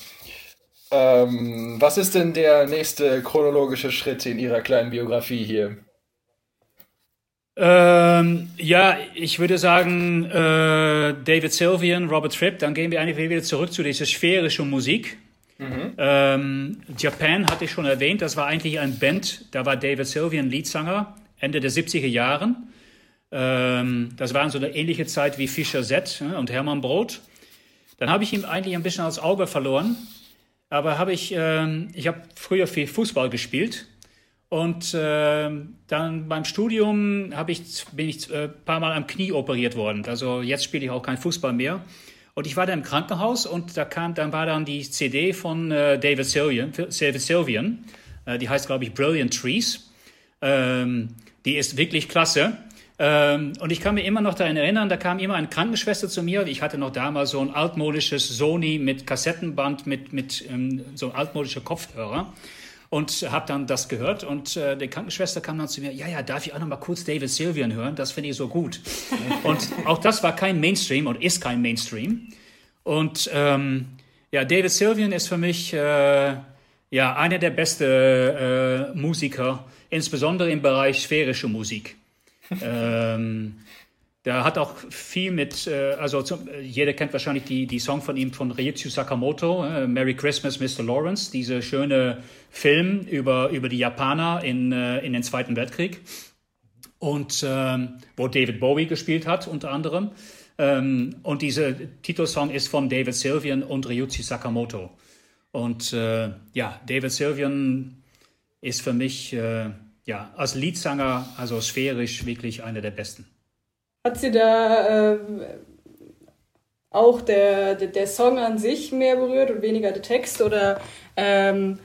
S3: Ähm, was ist denn der nächste chronologische Schritt in Ihrer kleinen Biografie hier?
S1: Ähm, ja, ich würde sagen, äh, David Sylvian, Robert Tripp, dann gehen wir eigentlich wieder zurück zu dieser sphärischen Musik. Mhm. Ähm, Japan hatte ich schon erwähnt, das war eigentlich ein Band, da war David Sylvian Leadsanger, Ende der 70er Jahren. Ähm, das war so eine ähnliche Zeit wie Fischer Z äh, und Hermann Brot. Dann habe ich ihn eigentlich ein bisschen aus Auge verloren, aber habe ich, ähm, ich habe früher viel Fußball gespielt und äh, dann beim Studium ich, bin ich ein äh, paar Mal am Knie operiert worden. Also jetzt spiele ich auch kein Fußball mehr. Und ich war da im Krankenhaus und da kam, dann war dann die CD von äh, David Sylvian, David Sylvian äh, die heißt glaube ich Brilliant Trees. Ähm, die ist wirklich klasse. Ähm, und ich kann mir immer noch daran erinnern, da kam immer eine Krankenschwester zu mir. Ich hatte noch damals so ein altmodisches Sony mit Kassettenband, mit, mit ähm, so altmodischer Kopfhörer und habe dann das gehört und äh, die Krankenschwester kam dann zu mir, ja, ja, darf ich auch noch mal kurz David Sylvian hören? Das finde ich so gut. und auch das war kein Mainstream und ist kein Mainstream. Und ähm, ja, David Sylvian ist für mich äh, ja einer der besten äh, Musiker, insbesondere im Bereich sphärische Musik. Ähm, der hat auch viel mit, äh, also zum, jeder kennt wahrscheinlich die, die Song von ihm, von Ryuichi Sakamoto, äh, Merry Christmas, Mr. Lawrence, dieser schöne Film über, über die Japaner in, äh, in den Zweiten Weltkrieg. Und ähm, wo David Bowie gespielt hat, unter anderem. Ähm, und dieser Titelsong ist von David Sylvian und Ryuichi Sakamoto. Und äh, ja, David Sylvian ist für mich äh, ja, als Leadsanger, also sphärisch, wirklich einer der besten.
S2: Hat sie da ähm, auch der, der, der, Song an sich mehr berührt und weniger der Text? Oder ähm,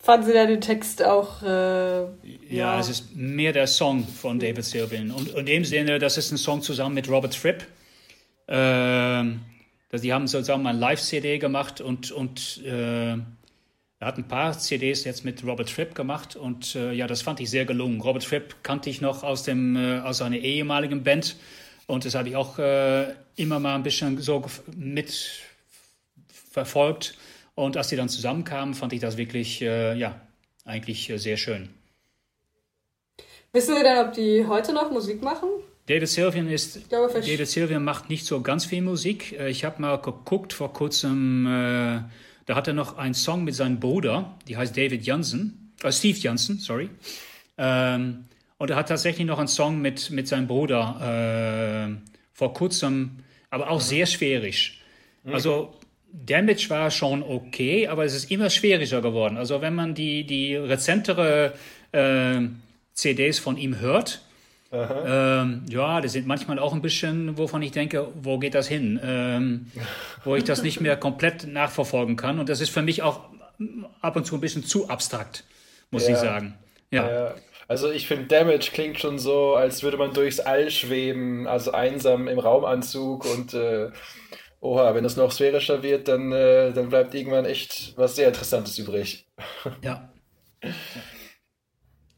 S2: fanden Sie da den Text auch. Äh,
S1: ja, ja, es ist mehr der Song von David Sylvian. Und, und in dem Sinne, das ist ein Song zusammen mit Robert Fripp. Ähm, die haben zusammen ein Live-CD gemacht und, und äh, er hat ein paar CDs jetzt mit Robert Fripp gemacht und äh, ja, das fand ich sehr gelungen. Robert Fripp kannte ich noch aus, dem, äh, aus seiner ehemaligen Band und das habe ich auch äh, immer mal ein bisschen so mit verfolgt. Und als die dann zusammenkamen, fand ich das wirklich, äh, ja, eigentlich äh, sehr schön.
S2: Wissen Sie denn, ob die heute noch Musik machen?
S1: David Sylvian ist, David Sylvian macht nicht so ganz viel Musik. Äh, ich habe mal geguckt vor kurzem, da hat er noch einen Song mit seinem Bruder, die heißt David Jansen, äh, Steve Jansen, sorry. Ähm, und er hat tatsächlich noch einen Song mit, mit seinem Bruder äh, vor kurzem, aber auch sehr schwerisch. Mhm. Also Damage war schon okay, aber es ist immer schwieriger geworden. Also wenn man die, die rezentere äh, CDs von ihm hört, ähm, ja, das sind manchmal auch ein bisschen, wovon ich denke, wo geht das hin? Ähm, wo ich das nicht mehr komplett nachverfolgen kann. Und das ist für mich auch ab und zu ein bisschen zu abstrakt, muss ja. ich sagen. Ja. ja.
S3: Also ich finde, Damage klingt schon so, als würde man durchs All schweben, also einsam im Raumanzug und äh, oha, wenn das noch sphärischer wird, dann, äh, dann bleibt irgendwann echt was sehr Interessantes übrig.
S1: Ja.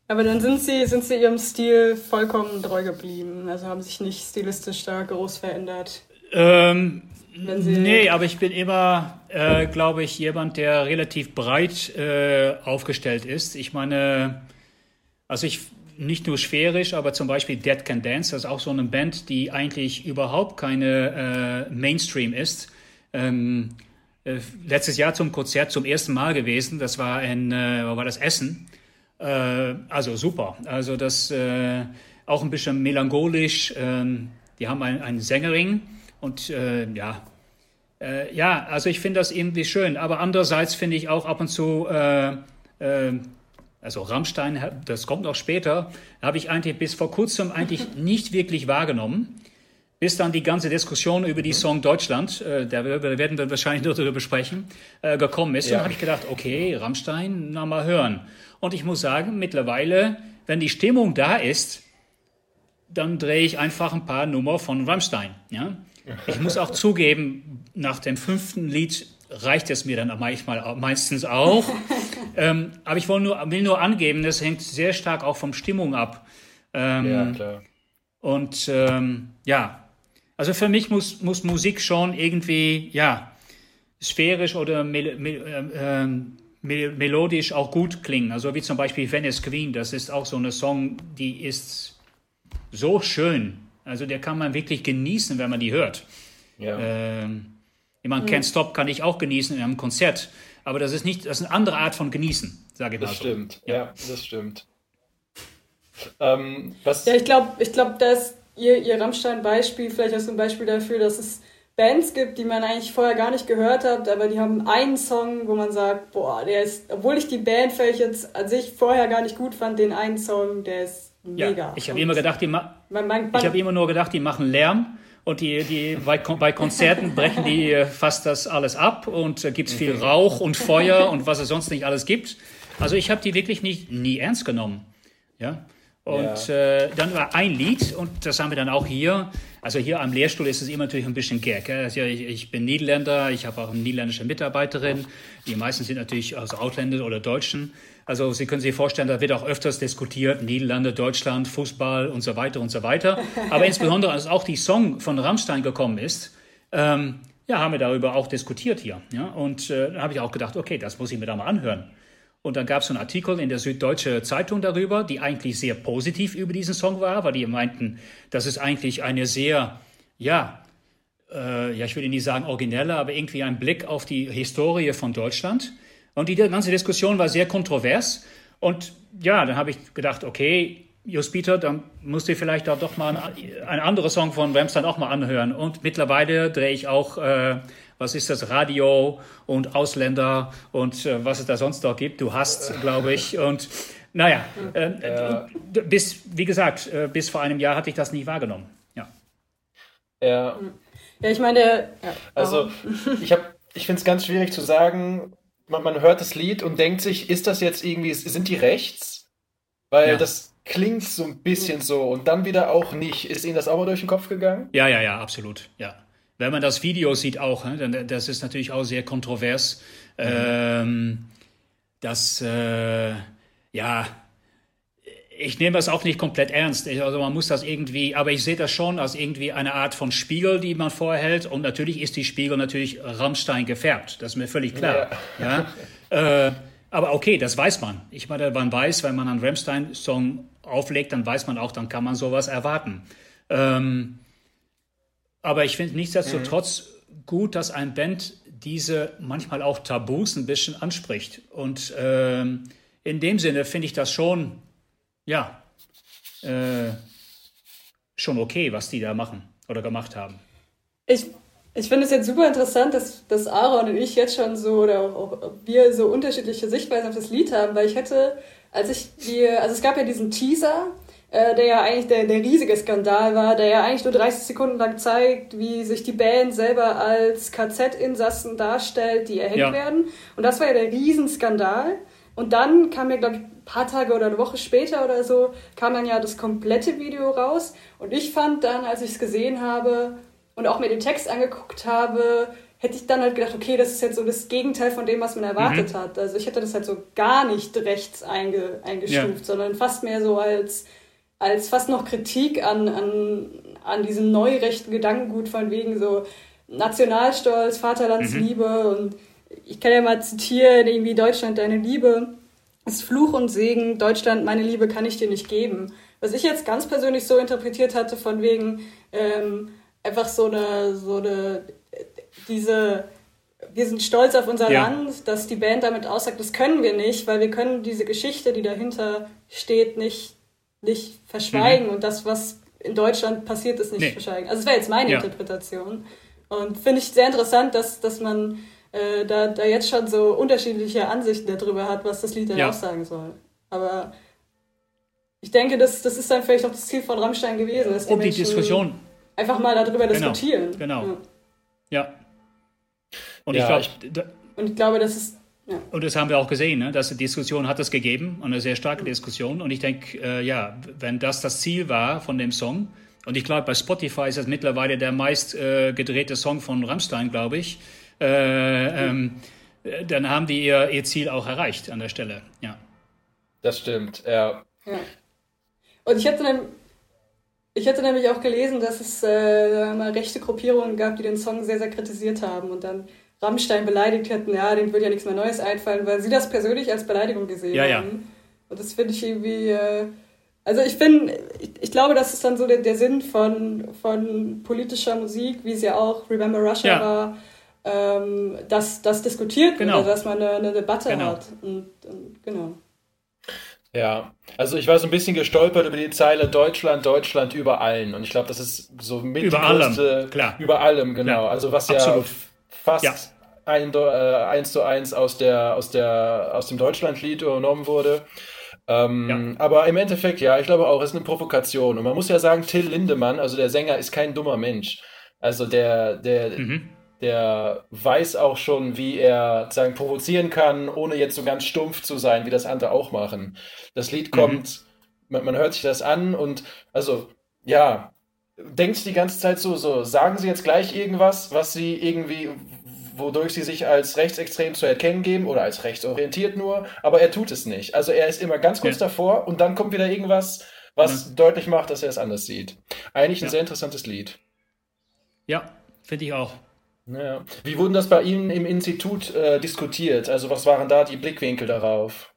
S2: Aber dann sind sie, sind sie ihrem Stil vollkommen treu geblieben. Also haben sich nicht stilistisch da groß verändert.
S1: Ähm, nee, aber ich bin immer, äh, glaube ich, jemand, der relativ breit äh, aufgestellt ist. Ich meine, also ich nicht nur sphärisch, aber zum Beispiel Dead Can Dance, das ist auch so eine Band, die eigentlich überhaupt keine äh, Mainstream ist. Ähm, äh, letztes Jahr zum Konzert zum ersten Mal gewesen. Das war in, äh, war das Essen. Äh, also super. Also das äh, auch ein bisschen melancholisch. Ähm, die haben einen, einen Sängerin und äh, ja, äh, ja, also ich finde das irgendwie schön. Aber andererseits finde ich auch ab und zu, äh, äh, also Rammstein, das kommt noch später, habe ich eigentlich bis vor kurzem eigentlich nicht wirklich wahrgenommen. Bis dann die ganze Diskussion über die Song Deutschland, äh, da werden wir wahrscheinlich noch darüber besprechen, äh, gekommen ist. Ja. Und dann habe ich gedacht, okay, Rammstein, na mal hören. Und ich muss sagen, mittlerweile, wenn die Stimmung da ist, dann drehe ich einfach ein paar Nummer von Rammstein. Ja? Ich muss auch zugeben, nach dem fünften Lied reicht es mir dann manchmal meistens auch. ähm, aber ich will nur, will nur angeben, das hängt sehr stark auch vom Stimmung ab. Ähm, ja, klar. Und ähm, ja, also für mich muss, muss Musik schon irgendwie, ja, sphärisch oder mel mel äh, ähm, melodisch auch gut klingen. Also wie zum Beispiel Venice Queen, das ist auch so eine Song, die ist so schön. Also der kann man wirklich genießen, wenn man die hört. Ja. Ähm, ich meine, mhm. Can't Stop kann ich auch genießen in einem Konzert, aber das ist nicht, das ist eine andere Art von genießen, sage ich
S3: mal. Das so. stimmt, ja. ja, das stimmt. Ähm,
S2: was ja, ich glaube, ich glaub, dass ihr, ihr Rammstein-Beispiel vielleicht auch so ein Beispiel dafür, dass es Bands gibt, die man eigentlich vorher gar nicht gehört hat, aber die haben einen Song, wo man sagt, boah, der ist, obwohl ich die Band vielleicht jetzt an sich vorher gar nicht gut fand, den einen Song, der ist mega.
S1: Ja, ich habe immer gedacht, die ma ich habe immer nur gedacht, die machen Lärm und die, die bei, bei Konzerten brechen die fast das alles ab und äh, gibt es viel Rauch und Feuer und was es sonst nicht alles gibt. Also ich habe die wirklich nicht nie ernst genommen. Ja. Und ja. äh, dann war ein Lied, und das haben wir dann auch hier. Also hier am Lehrstuhl ist es immer natürlich ein bisschen gag. Also ich, ich, bin Niederländer, ich habe auch eine niederländische Mitarbeiterin. Die meisten sind natürlich aus Ausländern oder Deutschen. Also Sie können sich vorstellen, da wird auch öfters diskutiert, Niederlande, Deutschland, Fußball und so weiter und so weiter. Aber insbesondere, als auch die Song von Rammstein gekommen ist, ähm, ja, haben wir darüber auch diskutiert hier. Ja? Und äh, da habe ich auch gedacht, okay, das muss ich mir da mal anhören. Und dann gab es einen Artikel in der Süddeutsche Zeitung darüber, die eigentlich sehr positiv über diesen Song war, weil die meinten, das ist eigentlich eine sehr, ja, äh, ja, ich würde nicht sagen originelle, aber irgendwie ein Blick auf die Historie von Deutschland. Und die ganze Diskussion war sehr kontrovers. Und ja, dann habe ich gedacht, okay, Just Peter, dann musst du vielleicht auch doch mal einen, anderen Song von Ramstein auch mal anhören. Und mittlerweile drehe ich auch äh, was ist das Radio und Ausländer und äh, was es da sonst noch gibt. Du hast, glaube ich. Und naja, äh, ja. bis, wie gesagt, äh, bis vor einem Jahr hatte ich das nie wahrgenommen. Ja.
S3: Ja.
S2: Ja, ich meine, ja.
S3: also ich habe, ich finde es ganz schwierig zu sagen. Man, man hört das Lied und denkt sich, ist das jetzt irgendwie, sind die rechts? Weil ja. das klingt so ein bisschen so und dann wieder auch nicht. Ist Ihnen das auch mal durch den Kopf gegangen?
S1: Ja, ja, ja, absolut. Ja. Wenn man das Video sieht auch, dann, das ist natürlich auch sehr kontrovers. Mhm. Ähm, das, äh, ja, ich nehme das auch nicht komplett ernst. Also man muss das irgendwie, aber ich sehe das schon als irgendwie eine Art von Spiegel, die man vorhält. Und natürlich ist die Spiegel natürlich Rammstein gefärbt. Das ist mir völlig klar. Ja. ja? Äh, aber okay, das weiß man. Ich meine, man weiß, wenn man einen Rammstein-Song auflegt, dann weiß man auch, dann kann man sowas erwarten. Ähm, aber ich finde nichtsdestotrotz mhm. gut, dass ein Band diese manchmal auch Tabus ein bisschen anspricht. Und ähm, in dem Sinne finde ich das schon, ja, äh, schon okay, was die da machen oder gemacht haben.
S2: Ich, ich finde es jetzt super interessant, dass, dass Aaron und ich jetzt schon so oder auch, auch wir so unterschiedliche Sichtweisen auf das Lied haben, weil ich hätte, als ich die, also es gab ja diesen Teaser, äh, der ja eigentlich der, der riesige Skandal war, der ja eigentlich nur 30 Sekunden lang zeigt, wie sich die Band selber als KZ-Insassen darstellt, die erhängt ja. werden. Und das war ja der Riesenskandal. Und dann kam ja, glaube ich, ein paar Tage oder eine Woche später oder so, kam dann ja das komplette Video raus. Und ich fand dann, als ich es gesehen habe und auch mir den Text angeguckt habe, hätte ich dann halt gedacht, okay, das ist jetzt so das Gegenteil von dem, was man erwartet mhm. hat. Also ich hätte das halt so gar nicht rechts einge, eingestuft, ja. sondern fast mehr so als als fast noch Kritik an, an, an diesem neurechten Gedankengut von wegen so Nationalstolz, Vaterlandsliebe mhm. und ich kann ja mal zitieren, irgendwie Deutschland, deine Liebe ist Fluch und Segen, Deutschland, meine Liebe kann ich dir nicht geben. Was ich jetzt ganz persönlich so interpretiert hatte, von wegen ähm, einfach so eine, so eine, diese, wir sind stolz auf unser ja. Land, dass die Band damit aussagt, das können wir nicht, weil wir können diese Geschichte, die dahinter steht, nicht nicht verschweigen mhm. und das, was in Deutschland passiert ist, nicht nee. verschweigen. Also das wäre jetzt meine ja. Interpretation. Und finde ich sehr interessant, dass, dass man äh, da, da jetzt schon so unterschiedliche Ansichten darüber hat, was das Lied denn ja. aussagen soll. Aber ich denke, das, das ist dann vielleicht auch das Ziel von Rammstein gewesen. Dass
S1: die um die Diskussion.
S2: Einfach mal darüber
S1: genau.
S2: diskutieren.
S1: Genau. Ja. ja. Und
S2: ja,
S1: ich glaube.
S2: Und ich glaube, das ist
S1: ja. Und das haben wir auch gesehen, ne? dass die Diskussion hat es gegeben, eine sehr starke Diskussion. Und ich denke, äh, ja, wenn das das Ziel war von dem Song, und ich glaube, bei Spotify ist das mittlerweile der meist äh, gedrehte Song von Rammstein, glaube ich, äh, ähm, dann haben die ihr, ihr Ziel auch erreicht an der Stelle. Ja.
S3: Das stimmt, ja.
S2: ja. Und ich hatte, dann, ich hatte nämlich auch gelesen, dass es äh, mal rechte Gruppierungen gab, die den Song sehr, sehr kritisiert haben. Und dann Rammstein beleidigt hätten, ja, denen würde ja nichts mehr Neues einfallen, weil sie das persönlich als Beleidigung gesehen
S1: ja,
S2: haben. Ja. Und das finde ich irgendwie, äh, also ich bin, ich, ich, glaube, das ist dann so der, der Sinn von, von politischer Musik, wie es ja auch Remember Russia ja. war, ähm, dass das diskutiert genau. wird, dass man eine, eine Debatte genau. hat. Und, und, genau.
S3: Ja, also ich war so ein bisschen gestolpert über die Zeile Deutschland, Deutschland über allen. Und ich glaube, das ist so mit
S1: über allem, klar.
S3: Über allem, genau. Klar. Also was Absolut. ja fast ja. Ein, äh, eins zu eins aus, der, aus, der, aus dem Deutschlandlied übernommen wurde. Ähm, ja. Aber im Endeffekt, ja, ich glaube auch, es ist eine Provokation. Und man muss ja sagen, Till Lindemann, also der Sänger, ist kein dummer Mensch. Also der, der, mhm. der weiß auch schon, wie er sagen, provozieren kann, ohne jetzt so ganz stumpf zu sein, wie das andere auch machen. Das Lied mhm. kommt, mhm. man, man hört sich das an und also, ja, denkt die ganze Zeit so, so, sagen sie jetzt gleich irgendwas, was sie irgendwie, wodurch sie sich als rechtsextrem zu erkennen geben oder als rechtsorientiert nur, aber er tut es nicht. Also er ist immer ganz kurz ja. davor und dann kommt wieder irgendwas, was ja. deutlich macht, dass er es anders sieht. Eigentlich ein ja. sehr interessantes Lied.
S1: Ja, finde ich auch.
S3: Ja. Wie wurden das bei Ihnen im Institut äh, diskutiert? Also was waren da die Blickwinkel darauf?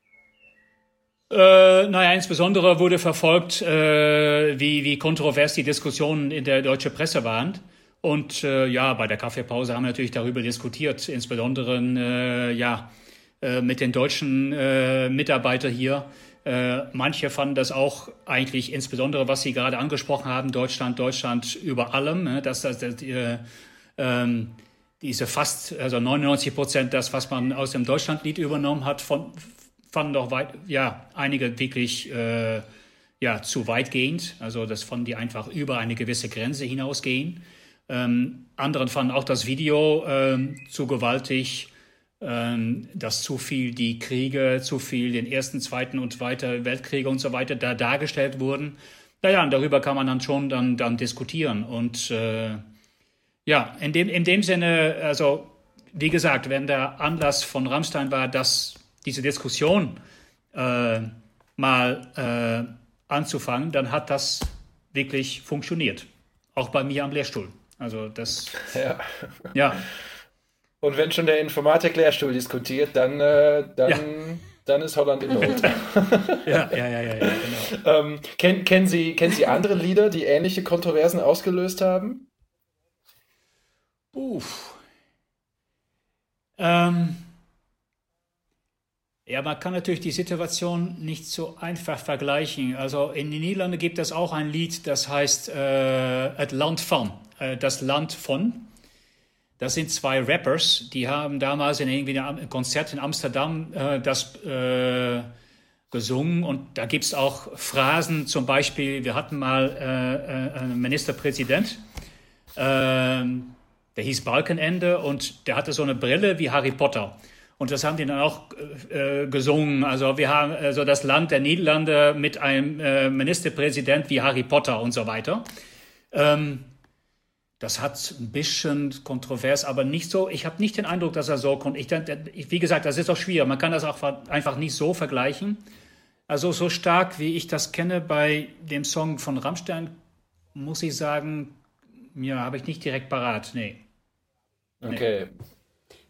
S1: Äh, naja, insbesondere wurde verfolgt, äh, wie, wie kontrovers die Diskussionen in der deutschen Presse waren. Und äh, ja, bei der Kaffeepause haben wir natürlich darüber diskutiert, insbesondere äh, ja, äh, mit den deutschen äh, Mitarbeitern hier. Äh, manche fanden das auch eigentlich, insbesondere was Sie gerade angesprochen haben, Deutschland, Deutschland über allem, ne, dass das, das äh, ähm, diese fast, also 99 Prozent das, was man aus dem Deutschlandlied übernommen hat, von, fanden doch weit, ja, einige wirklich äh, ja, zu weitgehend. Also das fanden die einfach über eine gewisse Grenze hinausgehen. Ähm, anderen fanden auch das Video ähm, zu gewaltig, ähm, dass zu viel die Kriege, zu viel den ersten, zweiten und weiter Weltkriege und so weiter da dargestellt wurden. Naja, und darüber kann man dann schon dann, dann diskutieren. Und äh, ja, in dem, in dem Sinne, also wie gesagt, wenn der Anlass von Rammstein war, dass diese Diskussion äh, mal äh, anzufangen, dann hat das wirklich funktioniert. Auch bei mir am Lehrstuhl. Also das.
S3: Ja. ja. Und wenn schon der Informatik-Lehrstuhl diskutiert, dann, äh, dann, ja. dann ist Holland in Not.
S1: ja, ja, ja, ja, ja genau.
S3: ähm, kennen, kennen, Sie, kennen Sie andere Lieder, die ähnliche Kontroversen ausgelöst haben?
S1: Uff. Ähm. Ja, man kann natürlich die Situation nicht so einfach vergleichen. Also in den Niederlanden gibt es auch ein Lied, das heißt äh, Land van. Äh, das Land von. Das sind zwei Rappers, die haben damals in irgendwie einem Konzert in Amsterdam äh, das äh, gesungen und da gibt es auch Phrasen, zum Beispiel, wir hatten mal äh, äh einen Ministerpräsident, ähm, der hieß Balkenende und der hatte so eine Brille wie Harry Potter. Und das haben die dann auch äh, gesungen. Also wir haben also das Land der Niederlande mit einem äh, Ministerpräsident wie Harry Potter und so weiter. Ähm, das hat ein bisschen kontrovers, aber nicht so. Ich habe nicht den Eindruck, dass er so kommt. Ich, wie gesagt, das ist auch schwierig. Man kann das auch einfach nicht so vergleichen. Also so stark, wie ich das kenne bei dem Song von Rammstein, muss ich sagen, ja, habe ich nicht direkt parat. Nee.
S3: Okay.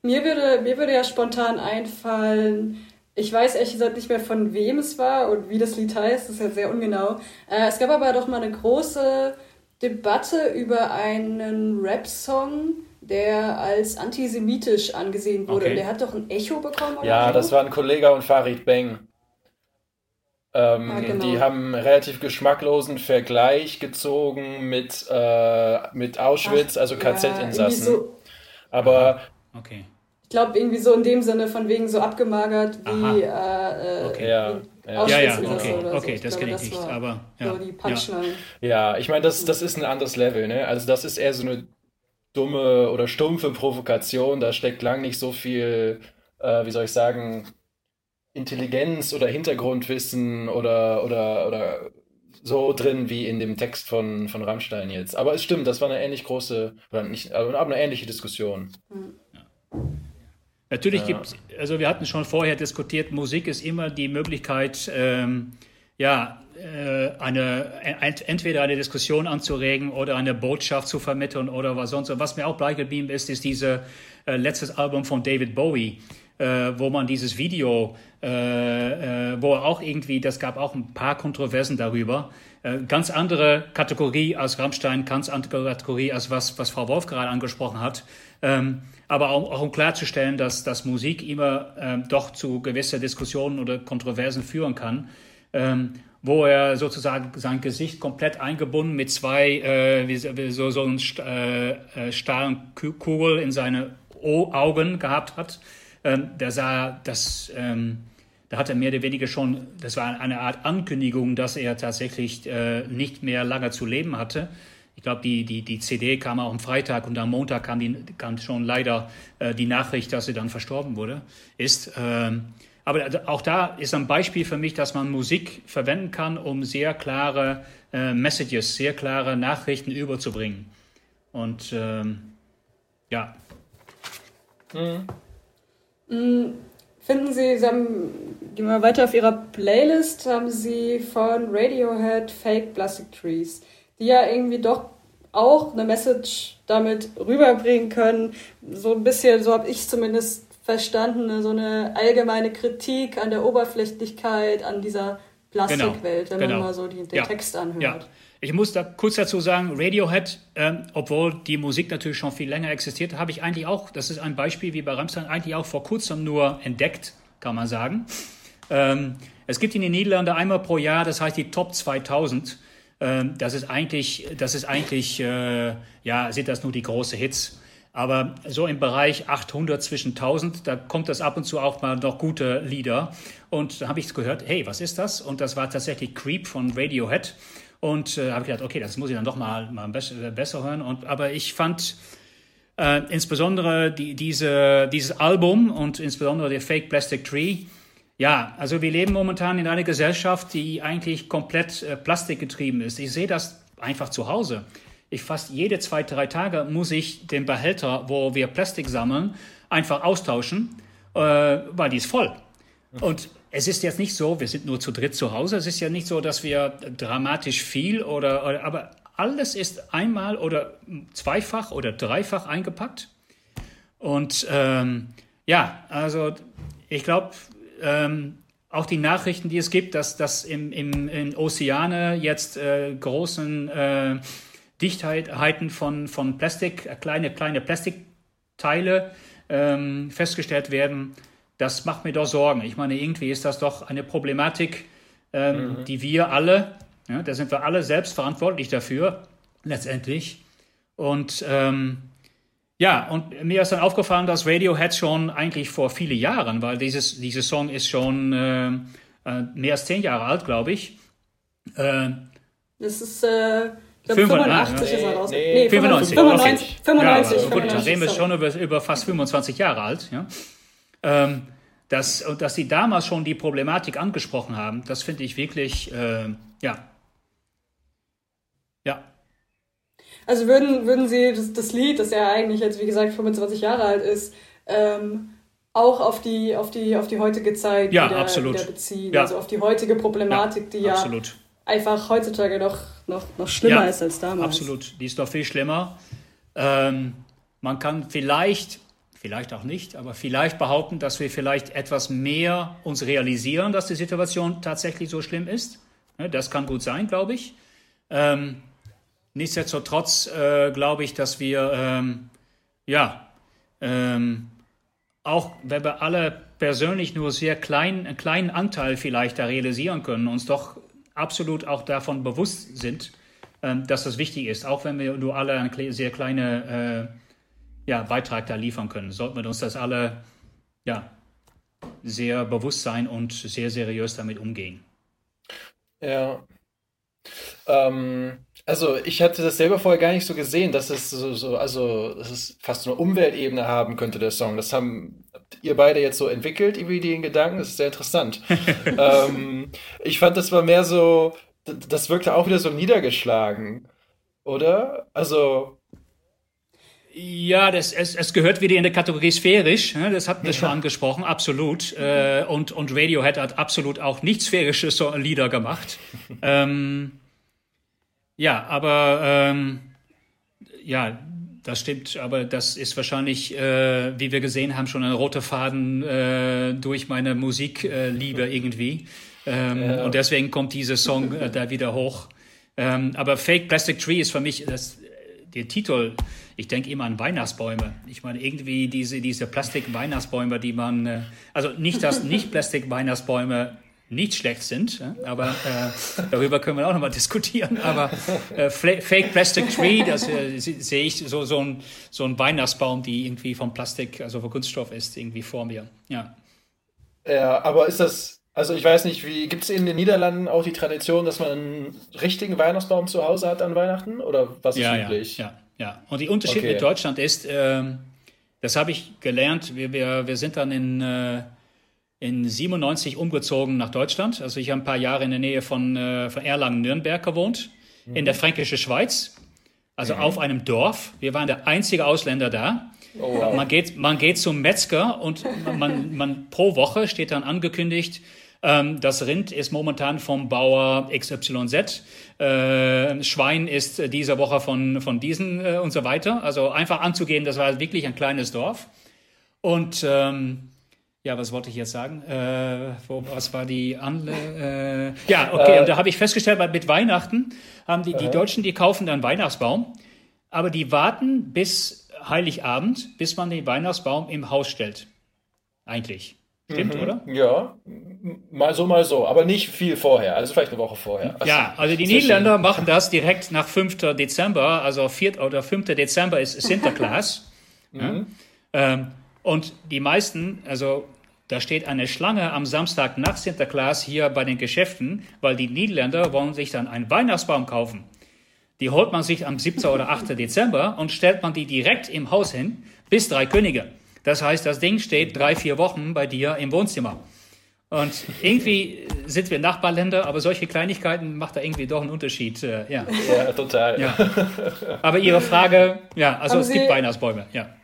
S2: Mir würde, mir würde ja spontan einfallen, ich weiß ehrlich gesagt nicht mehr von wem es war und wie das Lied heißt, das ist ja sehr ungenau. Äh, es gab aber doch mal eine große Debatte über einen Rap-Song, der als antisemitisch angesehen wurde. Okay. Und der hat doch ein Echo bekommen.
S3: ja, so? das waren Kollege und Farid Beng. Ähm, ja, genau. Die haben einen relativ geschmacklosen Vergleich gezogen mit, äh, mit Auschwitz, Ach, also KZ-Insassen. Ja, so. Aber
S1: okay.
S2: Ich glaube, irgendwie so in dem Sinne von wegen so abgemagert wie, äh,
S1: äh, okay. ja. Ja, ja, ja okay, so okay, das kenne ich nicht, aber ja. So
S3: die Ja, ich meine, das, das ist ein anderes Level, ne? Also das ist eher so eine dumme oder stumpfe Provokation, da steckt lang nicht so viel, äh, wie soll ich sagen, Intelligenz oder Hintergrundwissen oder, oder, oder so drin wie in dem Text von, von Rammstein jetzt. Aber es stimmt, das war eine ähnlich große, oder nicht, aber eine ähnliche Diskussion. Mhm. Ja.
S1: Natürlich ja. gibt also wir hatten schon vorher diskutiert, Musik ist immer die Möglichkeit, ähm, ja, äh, eine, entweder eine Diskussion anzuregen oder eine Botschaft zu vermitteln oder was sonst. Und was mir auch beigeblieben ist, ist dieses äh, letztes Album von David Bowie, äh, wo man dieses Video, äh, äh, wo auch irgendwie, das gab auch ein paar Kontroversen darüber, äh, ganz andere Kategorie als Rammstein, ganz andere Kategorie als was, was Frau Wolf gerade angesprochen hat. Ähm, aber auch, auch, um klarzustellen, dass, dass Musik immer ähm, doch zu gewissen Diskussionen oder Kontroversen führen kann. Ähm, wo er sozusagen sein Gesicht komplett eingebunden mit zwei, äh, so, so einen äh, äh, starren Kugel in seine o Augen gehabt hat. Ähm, der sah, das, ähm, da hat er mehr oder weniger schon, das war eine Art Ankündigung, dass er tatsächlich äh, nicht mehr lange zu leben hatte. Ich glaube, die, die, die CD kam auch am Freitag und am Montag kam, die, kam schon leider äh, die Nachricht, dass er dann verstorben wurde, ist. Ähm, aber auch da ist ein Beispiel für mich, dass man Musik verwenden kann, um sehr klare äh, Messages, sehr klare Nachrichten überzubringen. Und ähm, ja.
S2: Mhm. mhm. Finden Sie, Sie haben, gehen wir weiter auf Ihrer Playlist, haben Sie von Radiohead Fake Plastic Trees, die ja irgendwie doch auch eine Message damit rüberbringen können. So ein bisschen, so habe ich zumindest verstanden, ne, so eine allgemeine Kritik an der Oberflächlichkeit, an dieser Plastikwelt, genau, wenn genau. man mal so die, den ja, Text anhört. Ja.
S1: Ich muss da kurz dazu sagen, Radiohead, ähm, obwohl die Musik natürlich schon viel länger existiert, habe ich eigentlich auch, das ist ein Beispiel wie bei Rammstein, eigentlich auch vor kurzem nur entdeckt, kann man sagen. Ähm, es gibt in den Niederlanden einmal pro Jahr, das heißt die Top 2000. Ähm, das ist eigentlich, das ist eigentlich, äh, ja, sind das nur die großen Hits. Aber so im Bereich 800 zwischen 1000, da kommt das ab und zu auch mal noch gute Lieder. Und da habe ich gehört, hey, was ist das? Und das war tatsächlich Creep von Radiohead. Und äh, habe ich gedacht, okay, das muss ich dann doch mal, mal besser, besser hören. Und, aber ich fand äh, insbesondere die, diese, dieses Album und insbesondere der Fake Plastic Tree, ja, also wir leben momentan in einer Gesellschaft, die eigentlich komplett äh, plastikgetrieben ist. Ich sehe das einfach zu Hause ich fast jede zwei, drei Tage muss ich den Behälter, wo wir Plastik sammeln, einfach austauschen, äh, weil die ist voll. Und es ist jetzt nicht so, wir sind nur zu dritt zu Hause, es ist ja nicht so, dass wir dramatisch viel oder, oder aber alles ist einmal oder zweifach oder dreifach eingepackt. Und ähm, ja, also ich glaube, ähm, auch die Nachrichten, die es gibt, dass, dass im, im, in Ozeane jetzt äh, großen äh, Dichtheiten von, von Plastik, äh, kleine, kleine Plastikteile ähm, festgestellt werden, das macht mir doch Sorgen. Ich meine, irgendwie ist das doch eine Problematik, ähm, mhm. die wir alle, ja, da sind wir alle selbst verantwortlich dafür, letztendlich. Und ähm, ja, und mir ist dann aufgefallen, dass Radiohead schon eigentlich vor vielen Jahren, weil dieses, dieses Song ist schon äh, äh mehr als zehn Jahre alt, glaube ich.
S2: Äh, das ist äh, ich glaube, 85 ist er raus.
S1: Nee, nee 95. 95. 95. Ja, gut, dann reden wir schon über, über fast 25 Jahre alt. Ja? Ähm, dass, dass sie damals schon die Problematik angesprochen haben, das finde ich wirklich, äh, ja. Ja.
S2: Also würden, würden Sie das, das Lied, das ja eigentlich jetzt, wie gesagt, 25 Jahre alt ist, ähm, auch auf die, auf, die, auf die heutige Zeit
S1: ja, wieder, absolut. wieder
S2: beziehen? Ja. Also auf die heutige Problematik,
S1: ja,
S2: die ja
S1: absolut
S2: einfach heutzutage noch, noch, noch schlimmer ist als damals.
S1: Absolut, die ist doch viel schlimmer. Ähm, man kann vielleicht, vielleicht auch nicht, aber vielleicht behaupten, dass wir vielleicht etwas mehr uns realisieren, dass die Situation tatsächlich so schlimm ist. Das kann gut sein, glaube ich. Ähm, nichtsdestotrotz äh, glaube ich, dass wir, ähm, ja, ähm, auch wenn wir alle persönlich nur sehr klein, einen kleinen Anteil vielleicht da realisieren können, uns doch absolut auch davon bewusst sind, ähm, dass das wichtig ist. Auch wenn wir nur alle einen sehr kleinen äh, ja, Beitrag da liefern können, sollten wir uns das alle ja, sehr bewusst sein und sehr seriös damit umgehen.
S3: Ja. Ähm, also ich hatte das selber vorher gar nicht so gesehen, dass es so, so also dass es fast eine Umweltebene haben könnte, der Song. Das haben ihr beide jetzt so entwickelt, irgendwie den Gedanken. Das ist sehr interessant. ähm, ich fand, das war mehr so, das wirkte auch wieder so niedergeschlagen, oder? Also.
S1: Ja, das, es, es gehört wieder in der Kategorie sphärisch. Ne? Das hatten wir ja. schon angesprochen, absolut. Äh, und, und Radiohead hat absolut auch nicht sphärische so Lieder gemacht. ähm, ja, aber ähm, ja, das stimmt. Aber das ist wahrscheinlich, äh, wie wir gesehen haben, schon ein roter Faden äh, durch meine Musikliebe irgendwie. Ähm, ja. Und deswegen kommt dieser Song äh, da wieder hoch. Ähm, aber Fake Plastic Tree ist für mich das, der Titel ich denke immer an Weihnachtsbäume. Ich meine, irgendwie diese, diese Plastik-Weihnachtsbäume, die man, äh, also nicht, dass nicht Plastik-Weihnachtsbäume nicht schlecht sind, aber äh, darüber können wir auch nochmal diskutieren. Aber äh, Fake Plastic Tree, das äh, sehe ich so, so, ein, so ein Weihnachtsbaum, die irgendwie von Plastik, also von Kunststoff ist, irgendwie vor mir. Ja.
S3: Ja, aber ist das, also ich weiß nicht, wie gibt es in den Niederlanden auch die Tradition, dass man einen richtigen Weihnachtsbaum zu Hause hat an Weihnachten? Oder was ist
S1: ja,
S3: üblich?
S1: Ja, ja. Ja, und die Unterschied okay. mit Deutschland ist, äh, das habe ich gelernt, wir, wir, wir sind dann in, äh, in 97 umgezogen nach Deutschland. Also ich habe ein paar Jahre in der Nähe von, äh, von Erlangen-Nürnberg gewohnt, mhm. in der fränkischen Schweiz, also mhm. auf einem Dorf. Wir waren der einzige Ausländer da. Oh, wow. man, geht, man geht zum Metzger und man, man pro Woche steht dann angekündigt, ähm, das Rind ist momentan vom Bauer XYZ. Äh, Schwein ist diese Woche von, von diesen äh, und so weiter. Also einfach anzugeben, das war wirklich ein kleines Dorf. Und ähm, ja, was wollte ich jetzt sagen? Äh, wo, was war die Anle äh, Ja, okay, und da habe ich festgestellt, mit Weihnachten haben die, die Deutschen, die kaufen dann Weihnachtsbaum, aber die warten bis Heiligabend, bis man den Weihnachtsbaum im Haus stellt. Eigentlich. Stimmt, mhm. oder?
S3: Ja, mal so, mal so, aber nicht viel vorher, also vielleicht eine Woche vorher.
S1: Also ja, also die Niederländer machen das direkt nach 5. Dezember, also 4. oder 5. Dezember ist Sinterklaas. mhm. ja. ähm, und die meisten, also da steht eine Schlange am Samstag nach Sinterklaas hier bei den Geschäften, weil die Niederländer wollen sich dann einen Weihnachtsbaum kaufen. Die holt man sich am 7. oder 8. Dezember und stellt man die direkt im Haus hin, bis drei Könige. Das heißt, das Ding steht drei, vier Wochen bei dir im Wohnzimmer. Und irgendwie sind wir Nachbarländer, aber solche Kleinigkeiten macht da irgendwie doch einen Unterschied. Äh, ja.
S3: ja, total. Ja.
S1: Aber Ihre Frage, ja, also haben es Sie, gibt Weihnachtsbäume, ja.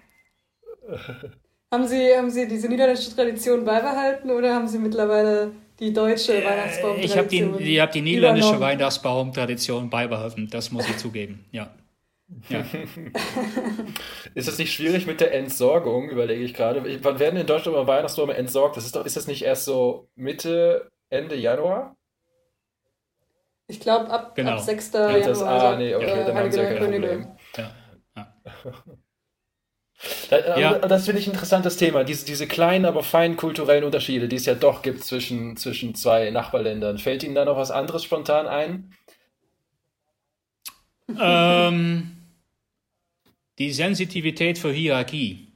S2: Haben Sie, haben Sie diese niederländische Tradition beibehalten oder haben Sie mittlerweile die deutsche Weihnachtsbaumtradition?
S1: Ich habe die, ich hab die niederländische Weihnachtsbaumtradition beibehalten, das muss ich zugeben, ja. Ja.
S3: ist es nicht schwierig mit der Entsorgung, überlege ich gerade. Wann werden in Deutschland immer Weihnachtsbäume entsorgt? Das ist, doch, ist das nicht erst so Mitte, Ende Januar?
S2: Ich glaube ab, genau. ab 6. Januar.
S3: Das, ah, nee, okay, äh, dann haben sie ja kein Problem. Ja. ja. Da, ja. Das finde ich ein interessantes Thema. Diese, diese kleinen, aber feinen kulturellen Unterschiede, die es ja doch gibt zwischen, zwischen zwei Nachbarländern. Fällt Ihnen da noch was anderes spontan ein?
S1: ähm, die Sensitivität für Hierarchie.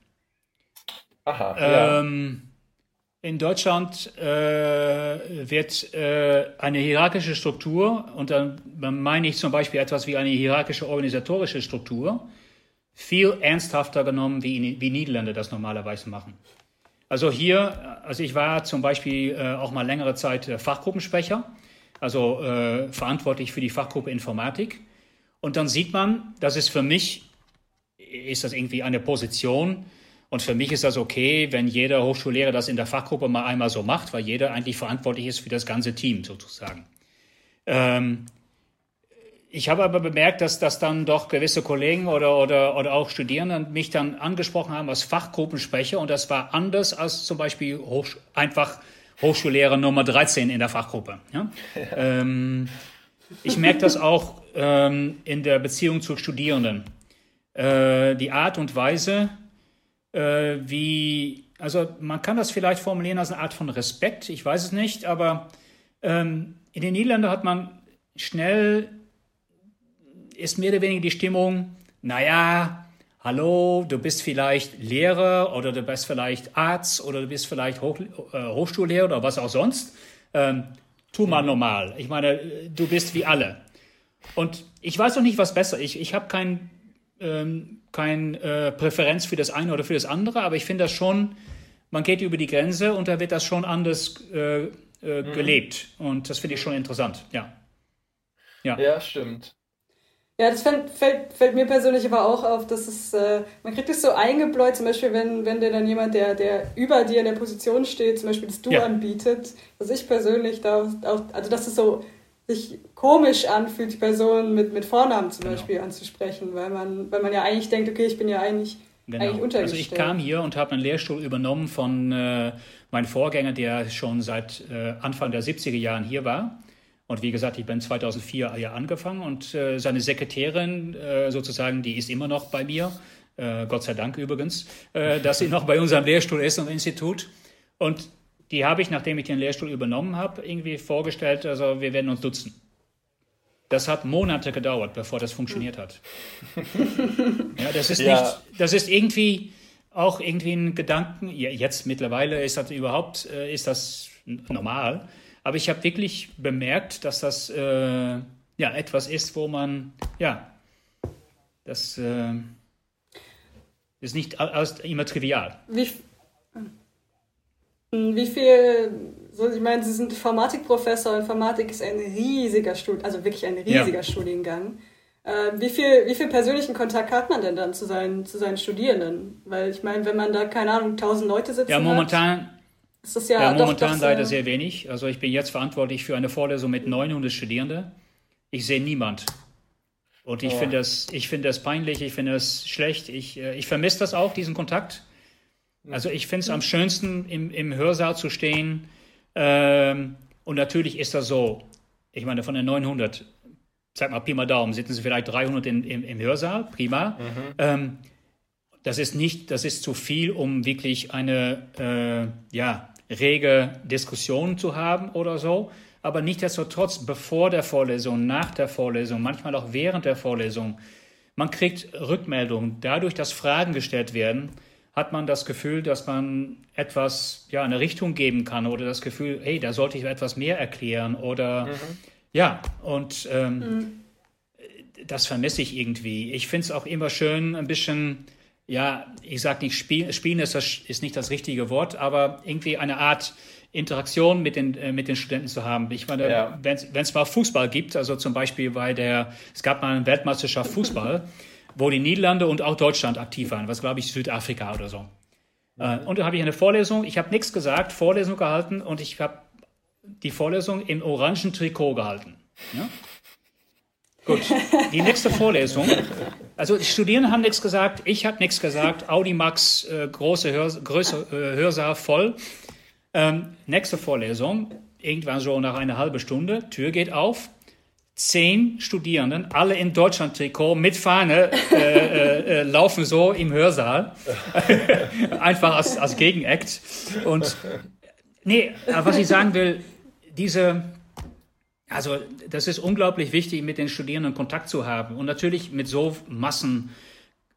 S3: Aha,
S1: ähm, ja. In Deutschland äh, wird äh, eine hierarchische Struktur, und dann meine ich zum Beispiel etwas wie eine hierarchische organisatorische Struktur, viel ernsthafter genommen, wie, wie Niederländer das normalerweise machen. Also hier, also ich war zum Beispiel äh, auch mal längere Zeit äh, Fachgruppensprecher, also äh, verantwortlich für die Fachgruppe Informatik. Und dann sieht man, dass es für mich ist das irgendwie eine Position. Und für mich ist das okay, wenn jeder Hochschullehrer das in der Fachgruppe mal einmal so macht, weil jeder eigentlich verantwortlich ist für das ganze Team sozusagen. Ähm, ich habe aber bemerkt, dass, dass dann doch gewisse Kollegen oder, oder, oder auch Studierende mich dann angesprochen haben als Fachgruppensprecher und das war anders als zum Beispiel Hochsch einfach Hochschullehrer Nummer 13 in der Fachgruppe. Ja? ähm, ich merke das auch ähm, in der Beziehung zu Studierenden äh, die Art und Weise, äh, wie, also man kann das vielleicht formulieren als eine Art von Respekt, ich weiß es nicht, aber ähm, in den Niederlanden hat man schnell, ist mehr oder weniger die Stimmung, naja, hallo, du bist vielleicht Lehrer oder du bist vielleicht Arzt oder du bist vielleicht Hoch, äh, Hochschullehrer oder was auch sonst. Ähm, tu mal normal. Ich meine, du bist wie alle. Und ich weiß noch nicht, was besser. Ich, ich habe kein ähm, keine äh, Präferenz für das eine oder für das andere, aber ich finde das schon, man geht über die Grenze und da wird das schon anders äh, äh, mhm. gelebt. Und das finde ich schon interessant, ja.
S3: Ja, ja stimmt.
S2: Ja, das fällt, fällt, fällt mir persönlich aber auch auf, dass es, äh, man kriegt es so eingebläut, zum Beispiel, wenn, wenn dir dann jemand, der, der über dir in der Position steht, zum Beispiel das Du ja. anbietet, dass ich persönlich da auch, also dass es so sich komisch anfühlt, die Person mit, mit Vornamen zum genau. Beispiel anzusprechen, weil man, weil man ja eigentlich denkt, okay, ich bin ja eigentlich, genau.
S1: Also ich kam hier und habe einen Lehrstuhl übernommen von äh, meinem Vorgänger, der schon seit äh, Anfang der 70er Jahren hier war. Und wie gesagt, ich bin 2004 hier angefangen und äh, seine Sekretärin äh, sozusagen, die ist immer noch bei mir. Äh, Gott sei Dank übrigens, äh, dass sie noch bei unserem Lehrstuhl ist und Institut. Und die habe ich, nachdem ich den Lehrstuhl übernommen habe, irgendwie vorgestellt, also wir werden uns duzen. Das hat Monate gedauert, bevor das funktioniert hat. ja, das ist ja. nicht, das ist irgendwie auch irgendwie ein Gedanken. Ja, jetzt mittlerweile ist das überhaupt, äh, ist das normal. Aber ich habe wirklich bemerkt, dass das äh, ja etwas ist, wo man, ja, das äh, ist nicht immer trivial.
S2: Wie, wie viel, so, ich meine, Sie sind Informatikprofessor, Informatik ist ein riesiger Studiengang, also wirklich ein riesiger ja. Studiengang. Äh, wie, viel, wie viel persönlichen Kontakt hat man denn dann zu seinen, zu seinen Studierenden? Weil ich meine, wenn man da, keine Ahnung, tausend Leute sitzen
S1: Ja, momentan, hat, ist das ja, ja momentan doch, leider sehr wenig. Also ich bin jetzt verantwortlich für eine Vorlesung mit 900 Studierenden. Ich sehe niemand. Und ich oh. finde das, find das peinlich, ich finde das schlecht. Ich, äh, ich vermisse das auch, diesen Kontakt. Also ich finde es am schönsten, im, im Hörsaal zu stehen. Ähm, und natürlich ist das so, ich meine, von den 900, sag mal Pi mal Daumen, sitzen sie vielleicht 300 in, im, im Hörsaal, prima. Mhm. Ähm, das ist nicht, das ist zu viel, um wirklich eine, äh, ja, rege Diskussionen zu haben oder so. Aber nichtsdestotrotz, bevor der Vorlesung, nach der Vorlesung, manchmal auch während der Vorlesung, man kriegt Rückmeldungen. Dadurch, dass Fragen gestellt werden, hat man das Gefühl, dass man etwas, ja, eine Richtung geben kann oder das Gefühl, hey, da sollte ich etwas mehr erklären oder, mhm. ja, und ähm, mhm. das vermisse ich irgendwie. Ich finde es auch immer schön, ein bisschen, ja, ich sage nicht spiel, spielen, ist, das, ist nicht das richtige Wort, aber irgendwie eine Art Interaktion mit den, äh, mit den Studenten zu haben. Ich meine, ja. wenn es mal Fußball gibt, also zum Beispiel bei der, es gab mal eine Weltmeisterschaft Fußball, wo die Niederlande und auch Deutschland aktiv waren, was glaube ich Südafrika oder so. Mhm. und da habe ich eine Vorlesung, ich habe nichts gesagt, Vorlesung gehalten und ich habe die Vorlesung im orangen Trikot gehalten. Ja? Gut, die nächste Vorlesung. Also die Studierenden haben nichts gesagt, ich habe nichts gesagt. Audi Max, äh, große Hör, Größe, äh, Hörsaal voll. Ähm, nächste Vorlesung, irgendwann so nach einer halben Stunde, Tür geht auf. Zehn Studierenden, alle in Deutschland-Trikot mit Fahne, äh, äh, äh laufen so im Hörsaal. Einfach als, als Gegenakt. Und nee, was ich sagen will, diese also das ist unglaublich wichtig, mit den Studierenden Kontakt zu haben. Und natürlich mit so Massen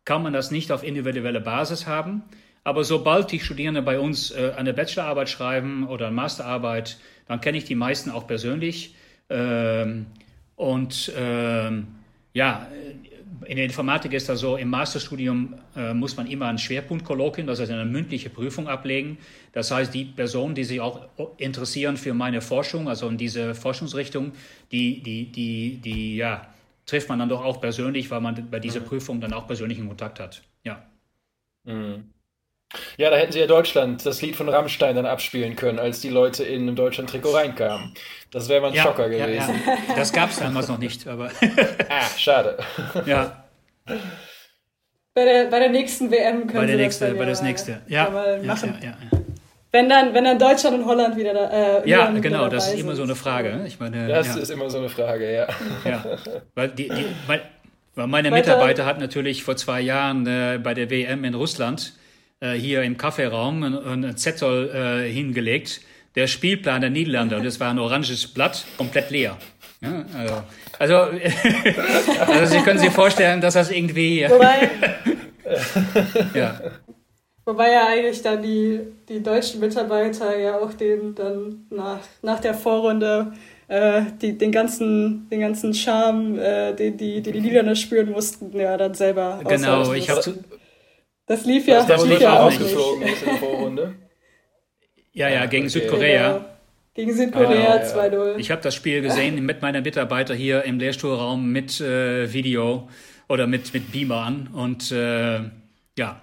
S1: kann man das nicht auf individuelle Basis haben. Aber sobald die Studierenden bei uns äh, eine Bachelorarbeit schreiben oder eine Masterarbeit, dann kenne ich die meisten auch persönlich. Ähm, und ähm, ja, in der Informatik ist das so, im Masterstudium äh, muss man immer ein Schwerpunktkolloquium, das heißt eine mündliche Prüfung ablegen. Das heißt, die Personen, die sich auch interessieren für meine Forschung, also in diese Forschungsrichtung, die, die, die, die, ja, trifft man dann doch auch persönlich, weil man bei dieser mhm. Prüfung dann auch persönlichen Kontakt hat. Ja.
S3: Mhm. Ja, da hätten sie ja Deutschland das Lied von Rammstein dann abspielen können, als die Leute in einem Deutschland-Trikot reinkamen. Das wäre mal ein ja, Schocker gewesen.
S1: Ja, ja. Das gab es damals noch nicht, aber.
S3: ah, schade.
S1: Ja.
S2: Bei der, bei der nächsten WM können
S1: bei der
S2: Sie
S1: nächste,
S2: das
S1: bei das nächste. Ja,
S2: machen. Ja, ja, Wenn dann, wenn dann Deutschland und Holland wieder
S1: da, äh, Ja, genau, das ist immer so eine Frage. Ne? Ich meine,
S3: das ist immer so eine Frage, ja.
S1: Ja, weil, die, die, weil, weil meine Weiter. Mitarbeiter hat natürlich vor zwei Jahren äh, bei der WM in Russland hier im Kaffeeraum einen Zettel äh, hingelegt, der Spielplan der Niederlande, und das war ein oranges Blatt, komplett leer. Ja, also, also, also, Sie können sich vorstellen, dass das irgendwie...
S2: Wobei, ja. Wobei ja eigentlich dann die, die deutschen Mitarbeiter ja auch den dann nach, nach der Vorrunde äh, die, den, ganzen, den ganzen Charme, äh, den die, die, die Niederländer spüren mussten, ja dann selber
S1: Genau, ich habe
S2: das lief ja,
S3: das, lief ja auch rausgeflogen ist in der Vorrunde.
S1: Ja, ja, gegen okay. Südkorea.
S2: Gegen Südkorea ah, 2-0.
S1: Ich habe das Spiel gesehen mit meiner Mitarbeiter hier im Lehrstuhlraum mit äh, Video oder mit, mit Beamer an. Und äh, ja,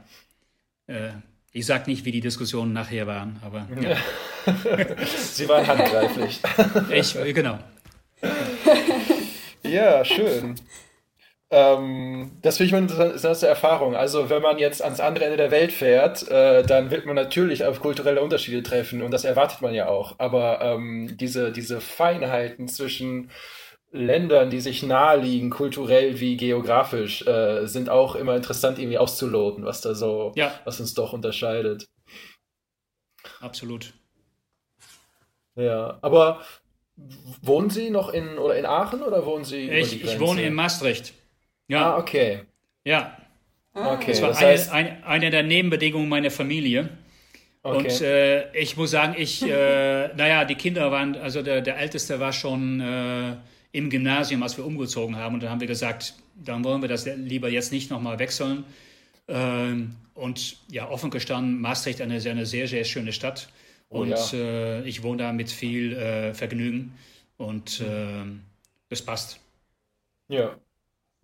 S1: äh, ich sage nicht, wie die Diskussionen nachher waren, aber ja.
S3: Sie waren handgreiflich.
S1: ich, genau.
S3: Ja, schön. Ähm, das finde ich eine interessante Erfahrung. Also, wenn man jetzt ans andere Ende der Welt fährt, äh, dann wird man natürlich auf kulturelle Unterschiede treffen und das erwartet man ja auch. Aber ähm, diese, diese Feinheiten zwischen Ländern, die sich naheliegen, kulturell wie geografisch, äh, sind auch immer interessant irgendwie auszuloten, was da so, ja. was uns doch unterscheidet.
S1: Absolut.
S3: Ja, aber wohnen Sie noch in oder in Aachen oder wohnen Sie?
S1: Ich, ich wohne in Maastricht.
S3: Ja. Ah, okay.
S1: Ja.
S3: Ah. Okay.
S1: Das war das heißt... eine, eine, eine der Nebenbedingungen meiner Familie. Okay. Und äh, ich muss sagen, ich, äh, naja, die Kinder waren, also der, der Älteste war schon äh, im Gymnasium, als wir umgezogen haben. Und dann haben wir gesagt, dann wollen wir das lieber jetzt nicht nochmal wechseln. Ähm, und ja, offen gestanden, Maastricht eine, eine sehr, sehr schöne Stadt. Oh, und ja. Äh, ich wohne da mit viel äh, Vergnügen. Und mhm. das passt.
S3: Ja.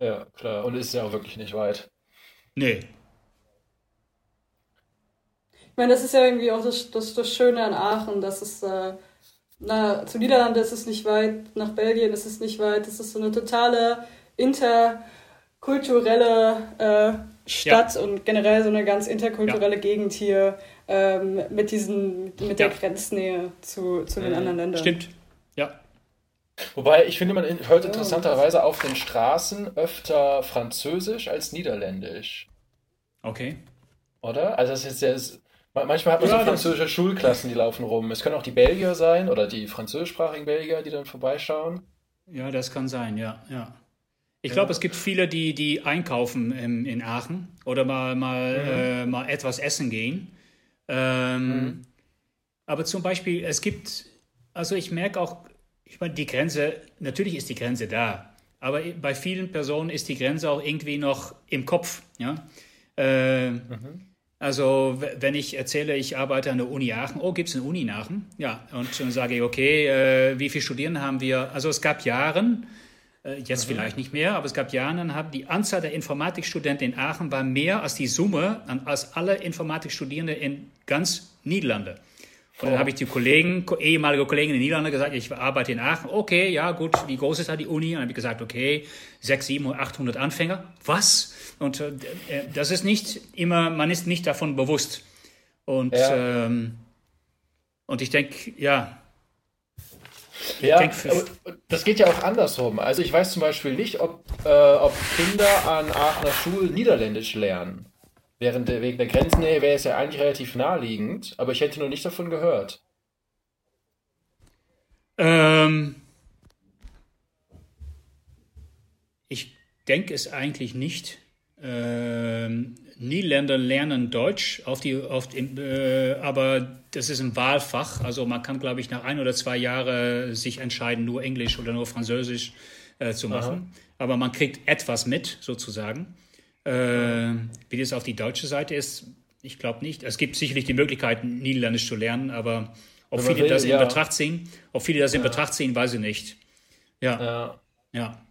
S3: Ja, klar. Und ist ja auch wirklich nicht weit.
S1: Nee.
S2: Ich meine, das ist ja irgendwie auch das, das, das Schöne an Aachen, dass es, äh, na, zu Niederlanden ist es nicht weit, nach Belgien ist es nicht weit. Es ist so eine totale interkulturelle äh, Stadt ja. und generell so eine ganz interkulturelle ja. Gegend hier ähm, mit diesen, mit der ja. Grenznähe zu, zu den mhm. anderen Ländern.
S1: Stimmt. Ja.
S3: Wobei ich finde, man hört oh. interessanterweise auf den Straßen öfter Französisch als Niederländisch.
S1: Okay.
S3: Oder? Also das ist jetzt manchmal hat man ja, so französische Schulklassen, die laufen rum. Es können auch die Belgier sein oder die französischsprachigen Belgier, die dann vorbeischauen.
S1: Ja, das kann sein, ja, ja. Ich glaube, es gibt viele, die, die einkaufen in, in Aachen oder mal, mal, mhm. äh, mal etwas essen gehen. Ähm, mhm. Aber zum Beispiel, es gibt, also ich merke auch ich meine, die Grenze, natürlich ist die Grenze da, aber bei vielen Personen ist die Grenze auch irgendwie noch im Kopf. Ja? Äh, mhm. Also wenn ich erzähle, ich arbeite an der Uni Aachen, oh, gibt es eine Uni in Aachen? Ja, und dann sage ich, okay, äh, wie viele Studierende haben wir? Also es gab Jahren, äh, jetzt mhm. vielleicht nicht mehr, aber es gab Jahre, dann haben die Anzahl der Informatikstudenten in Aachen war mehr als die Summe an, als alle Informatikstudierende in ganz Niederlande. Und dann habe ich die Kollegen, ehemalige Kollegen in den Niederlanden gesagt, ich arbeite in Aachen. Okay, ja, gut, wie groß ist da die Uni? Und dann habe ich gesagt, okay, 6, 700, 800 Anfänger. Was? Und äh, das ist nicht immer, man ist nicht davon bewusst. Und, ja. ähm, und ich denke, ja.
S3: Ich ja, das geht ja auch andersrum. Also ich weiß zum Beispiel nicht, ob, äh, ob Kinder an Aachener Schulen Niederländisch lernen. Während der, wegen der Grenznähe wäre es ja eigentlich relativ naheliegend, aber ich hätte noch nicht davon gehört.
S1: Ähm, ich denke es eigentlich nicht. Ähm, Niederländer lernen Deutsch, auf die, auf, äh, aber das ist ein Wahlfach. Also man kann, glaube ich, nach ein oder zwei Jahren sich entscheiden, nur Englisch oder nur Französisch äh, zu machen. Aha. Aber man kriegt etwas mit, sozusagen. Äh, wie das auf die deutsche Seite ist, ich glaube nicht. Es gibt sicherlich die Möglichkeit, Niederländisch zu lernen, aber ob viele will, das in ja. Betracht ziehen, ob viele das in ja. Betracht ziehen, weiß ich nicht. Ja. Ja. ja.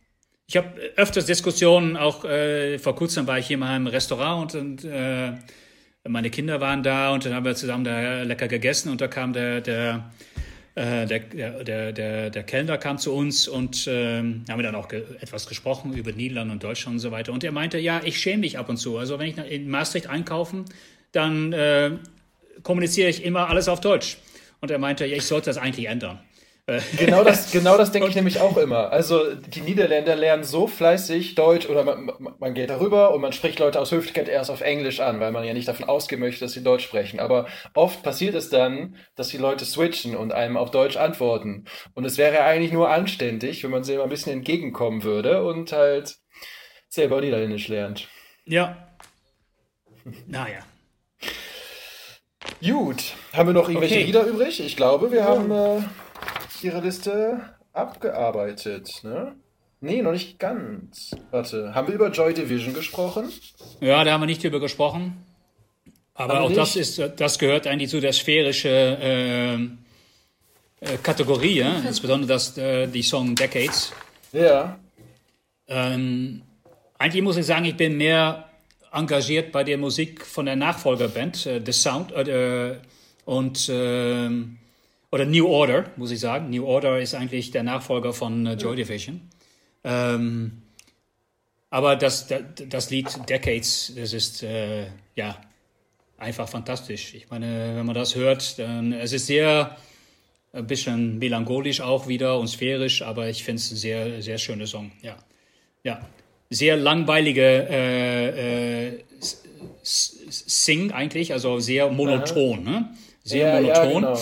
S1: Ich habe öfters Diskussionen, auch äh, vor kurzem war ich hier mal im Restaurant und, und äh, meine Kinder waren da und dann haben wir zusammen da lecker gegessen und da kam der, der der, der, der, der Kellner kam zu uns und äh, haben wir dann auch ge etwas gesprochen über Niederlande und Deutschland und so weiter. Und er meinte, ja, ich schäme mich ab und zu. Also wenn ich in Maastricht einkaufen, dann äh, kommuniziere ich immer alles auf Deutsch. Und er meinte, ja, ich sollte das eigentlich ändern.
S3: Genau das, genau das denke ich nämlich auch immer. Also die Niederländer lernen so fleißig Deutsch oder man, man geht darüber und man spricht Leute aus Höflichkeit erst auf Englisch an, weil man ja nicht davon ausgehen möchte, dass sie Deutsch sprechen. Aber oft passiert es dann, dass die Leute switchen und einem auf Deutsch antworten. Und es wäre eigentlich nur anständig, wenn man sie mal ein bisschen entgegenkommen würde und halt selber Niederländisch lernt.
S1: Ja. Naja.
S3: Gut. Haben wir noch irgendwelche okay. Lieder übrig? Ich glaube, wir haben. Äh, Ihre Liste abgearbeitet, ne? Nee, noch nicht ganz. Warte, haben wir über Joy Division gesprochen?
S1: Ja, da haben wir nicht drüber gesprochen. Aber haben auch das ist, das gehört eigentlich zu der sphärische, äh, äh, Kategorie, ja? insbesondere das, äh, die Song Decades.
S3: Ja.
S1: Ähm, eigentlich muss ich sagen, ich bin mehr engagiert bei der Musik von der Nachfolgerband, äh, The Sound äh, und äh, oder New Order, muss ich sagen. New Order ist eigentlich der Nachfolger von äh, Joy Division. Ähm, aber das, das, das, Lied Decades, das ist äh, ja einfach fantastisch. Ich meine, wenn man das hört, dann es ist sehr ein bisschen melancholisch auch wieder und sphärisch, aber ich finde es ein sehr, sehr schöner Song. Ja, ja, sehr langweilige äh, äh, Sing eigentlich, also sehr monoton, ne? sehr ja, monoton. Ja, genau.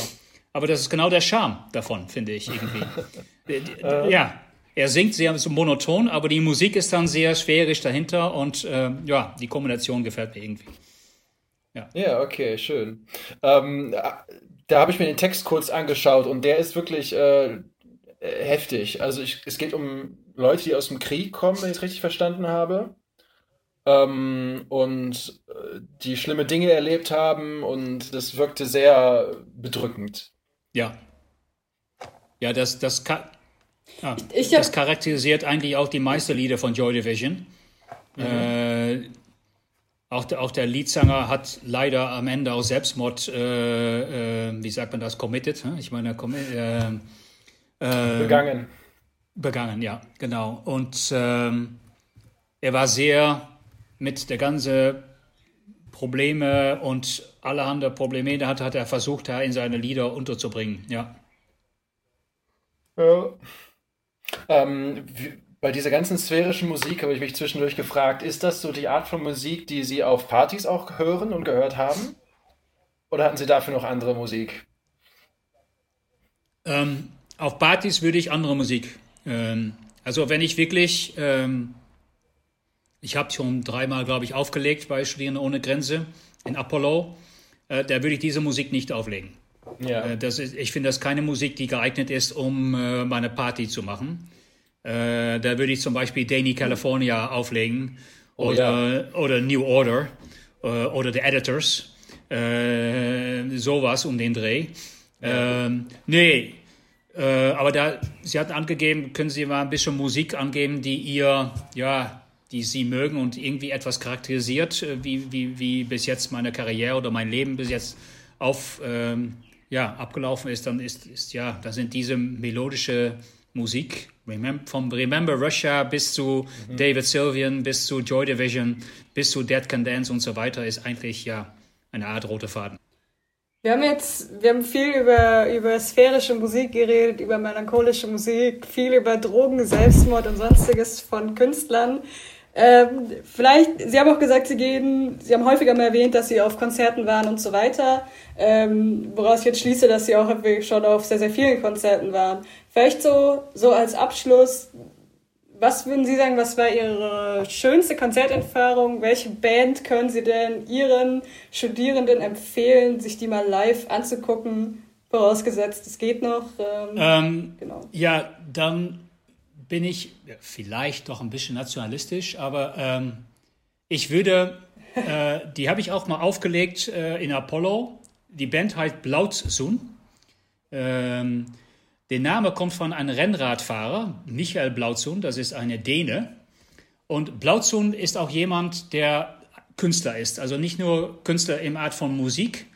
S1: Aber das ist genau der Charme davon, finde ich irgendwie. ja, er singt sehr so monoton, aber die Musik ist dann sehr sphärisch dahinter und äh, ja, die Kombination gefällt mir irgendwie.
S3: Ja, ja okay, schön. Ähm, da habe ich mir den Text kurz angeschaut und der ist wirklich äh, heftig. Also ich, es geht um Leute, die aus dem Krieg kommen, wenn ich es richtig verstanden habe. Ähm, und äh, die schlimme Dinge erlebt haben und das wirkte sehr bedrückend.
S1: Ja. Ja, das, das, ka ah, ich, das charakterisiert eigentlich auch die Meisterlieder von Joy Division. Mhm. Äh, auch, der, auch der Leadsänger hat leider am Ende auch Selbstmord, äh, äh, wie sagt man das, committed. Ich meine, äh,
S3: äh, begangen.
S1: Begangen, ja, genau. Und ähm, er war sehr mit der ganzen Probleme und allerhand Probleme die hat, hat er versucht, da in seine Lieder unterzubringen, ja.
S3: Ja. Ähm, wie, bei dieser ganzen sphärischen Musik habe ich mich zwischendurch gefragt, ist das so die Art von Musik, die Sie auf Partys auch hören und gehört haben? Oder hatten Sie dafür noch andere Musik?
S1: Ähm, auf Partys würde ich andere Musik. Ähm, also wenn ich wirklich, ähm, ich habe schon dreimal, glaube ich, aufgelegt bei Studierende ohne Grenze in Apollo, äh, da würde ich diese Musik nicht auflegen. Ja. Äh, das ist, ich finde das keine Musik, die geeignet ist, um äh, meine Party zu machen. Äh, da würde ich zum Beispiel Danny California auflegen oh, oder, ja. oder New Order äh, oder The Editors. Äh, sowas um den Dreh. Ja. Ähm, nee, aber da, Sie hatten angegeben, können Sie mal ein bisschen Musik angeben, die ihr, ja, die Sie mögen und irgendwie etwas charakterisiert, äh, wie, wie, wie bis jetzt meine Karriere oder mein Leben bis jetzt auf, ähm, ja, abgelaufen ist, dann ist, ist, ja, da sind diese melodische Musik, vom Remember Russia bis zu mhm. David Sylvian, bis zu Joy Division, bis zu Dead Can Dance und so weiter, ist eigentlich ja eine Art roter Faden.
S2: Wir haben jetzt, wir haben viel über, über sphärische Musik geredet, über melancholische Musik, viel über Drogen, Selbstmord und sonstiges von Künstlern. Ähm, vielleicht, Sie haben auch gesagt, Sie gehen, Sie haben häufiger mal erwähnt, dass Sie auf Konzerten waren und so weiter, ähm, woraus ich jetzt schließe, dass Sie auch schon auf sehr, sehr vielen Konzerten waren. Vielleicht so, so als Abschluss, was würden Sie sagen, was war Ihre schönste Konzerterfahrung? Welche Band können Sie denn Ihren Studierenden empfehlen, sich die mal live anzugucken? Vorausgesetzt, es geht noch.
S1: Ähm, ähm, genau. Ja, dann bin ich vielleicht doch ein bisschen nationalistisch, aber ähm, ich würde, äh, die habe ich auch mal aufgelegt äh, in Apollo. Die Band heißt Blautsun. Ähm, der Name kommt von einem Rennradfahrer, Michael Blautzun, das ist eine Däne. Und Blautzun ist auch jemand, der Künstler ist. Also nicht nur Künstler im Art von Musik.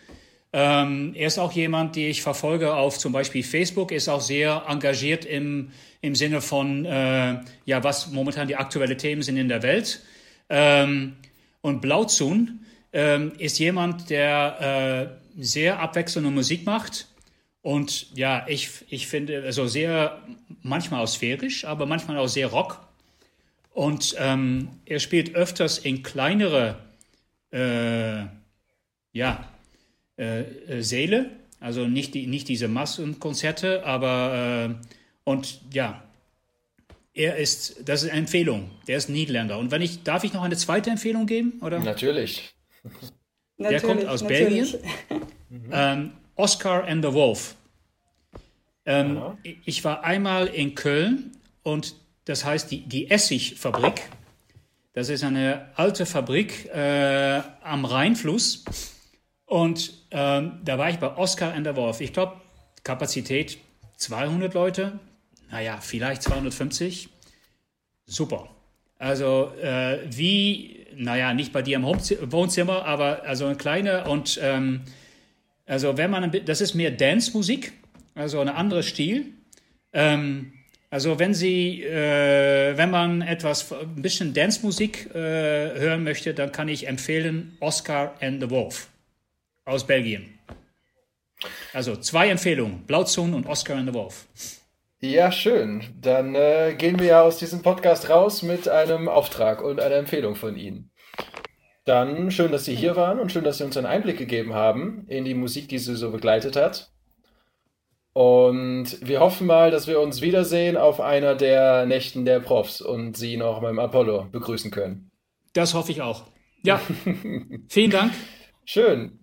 S1: Ähm, er ist auch jemand, den ich verfolge auf zum Beispiel Facebook, ist auch sehr engagiert im, im Sinne von, äh, ja, was momentan die aktuellen Themen sind in der Welt. Ähm, und Blauzun ähm, ist jemand, der äh, sehr abwechselnde Musik macht und ja, ich, ich finde, also sehr, manchmal auch sphärisch, aber manchmal auch sehr rock. Und ähm, er spielt öfters in kleinere, äh, ja, äh, äh, Säle, also nicht, die, nicht diese Massenkonzerte, aber, äh, und ja, er ist, das ist eine Empfehlung, der ist Niederländer. Und wenn ich, darf ich noch eine zweite Empfehlung geben? Oder?
S3: Natürlich.
S1: Der natürlich, kommt aus natürlich. Belgien. ähm, Oscar and the Wolf. Ähm, ich war einmal in Köln und das heißt die, die Essigfabrik. Das ist eine alte Fabrik äh, am Rheinfluss. Und ähm, da war ich bei Oscar and the Wolf. Ich glaube, Kapazität 200 Leute, naja, vielleicht 250. Super. Also äh, wie, naja, nicht bei dir im Wohnzimmer, aber also ein kleiner und ähm, also wenn man, das ist mehr Dance-Musik, also ein anderer Stil. Ähm, also wenn Sie, äh, wenn man etwas, ein bisschen Dance-Musik äh, hören möchte, dann kann ich empfehlen Oscar and the Wolf aus Belgien. Also zwei Empfehlungen, Blauzungen und Oscar and the Wolf.
S3: Ja, schön. Dann äh, gehen wir ja aus diesem Podcast raus mit einem Auftrag und einer Empfehlung von Ihnen. Dann schön, dass Sie hier waren und schön, dass Sie uns einen Einblick gegeben haben in die Musik, die Sie so begleitet hat. Und wir hoffen mal, dass wir uns wiedersehen auf einer der Nächten der Profs und Sie noch beim Apollo begrüßen können.
S1: Das hoffe ich auch. Ja, vielen Dank.
S3: Schön.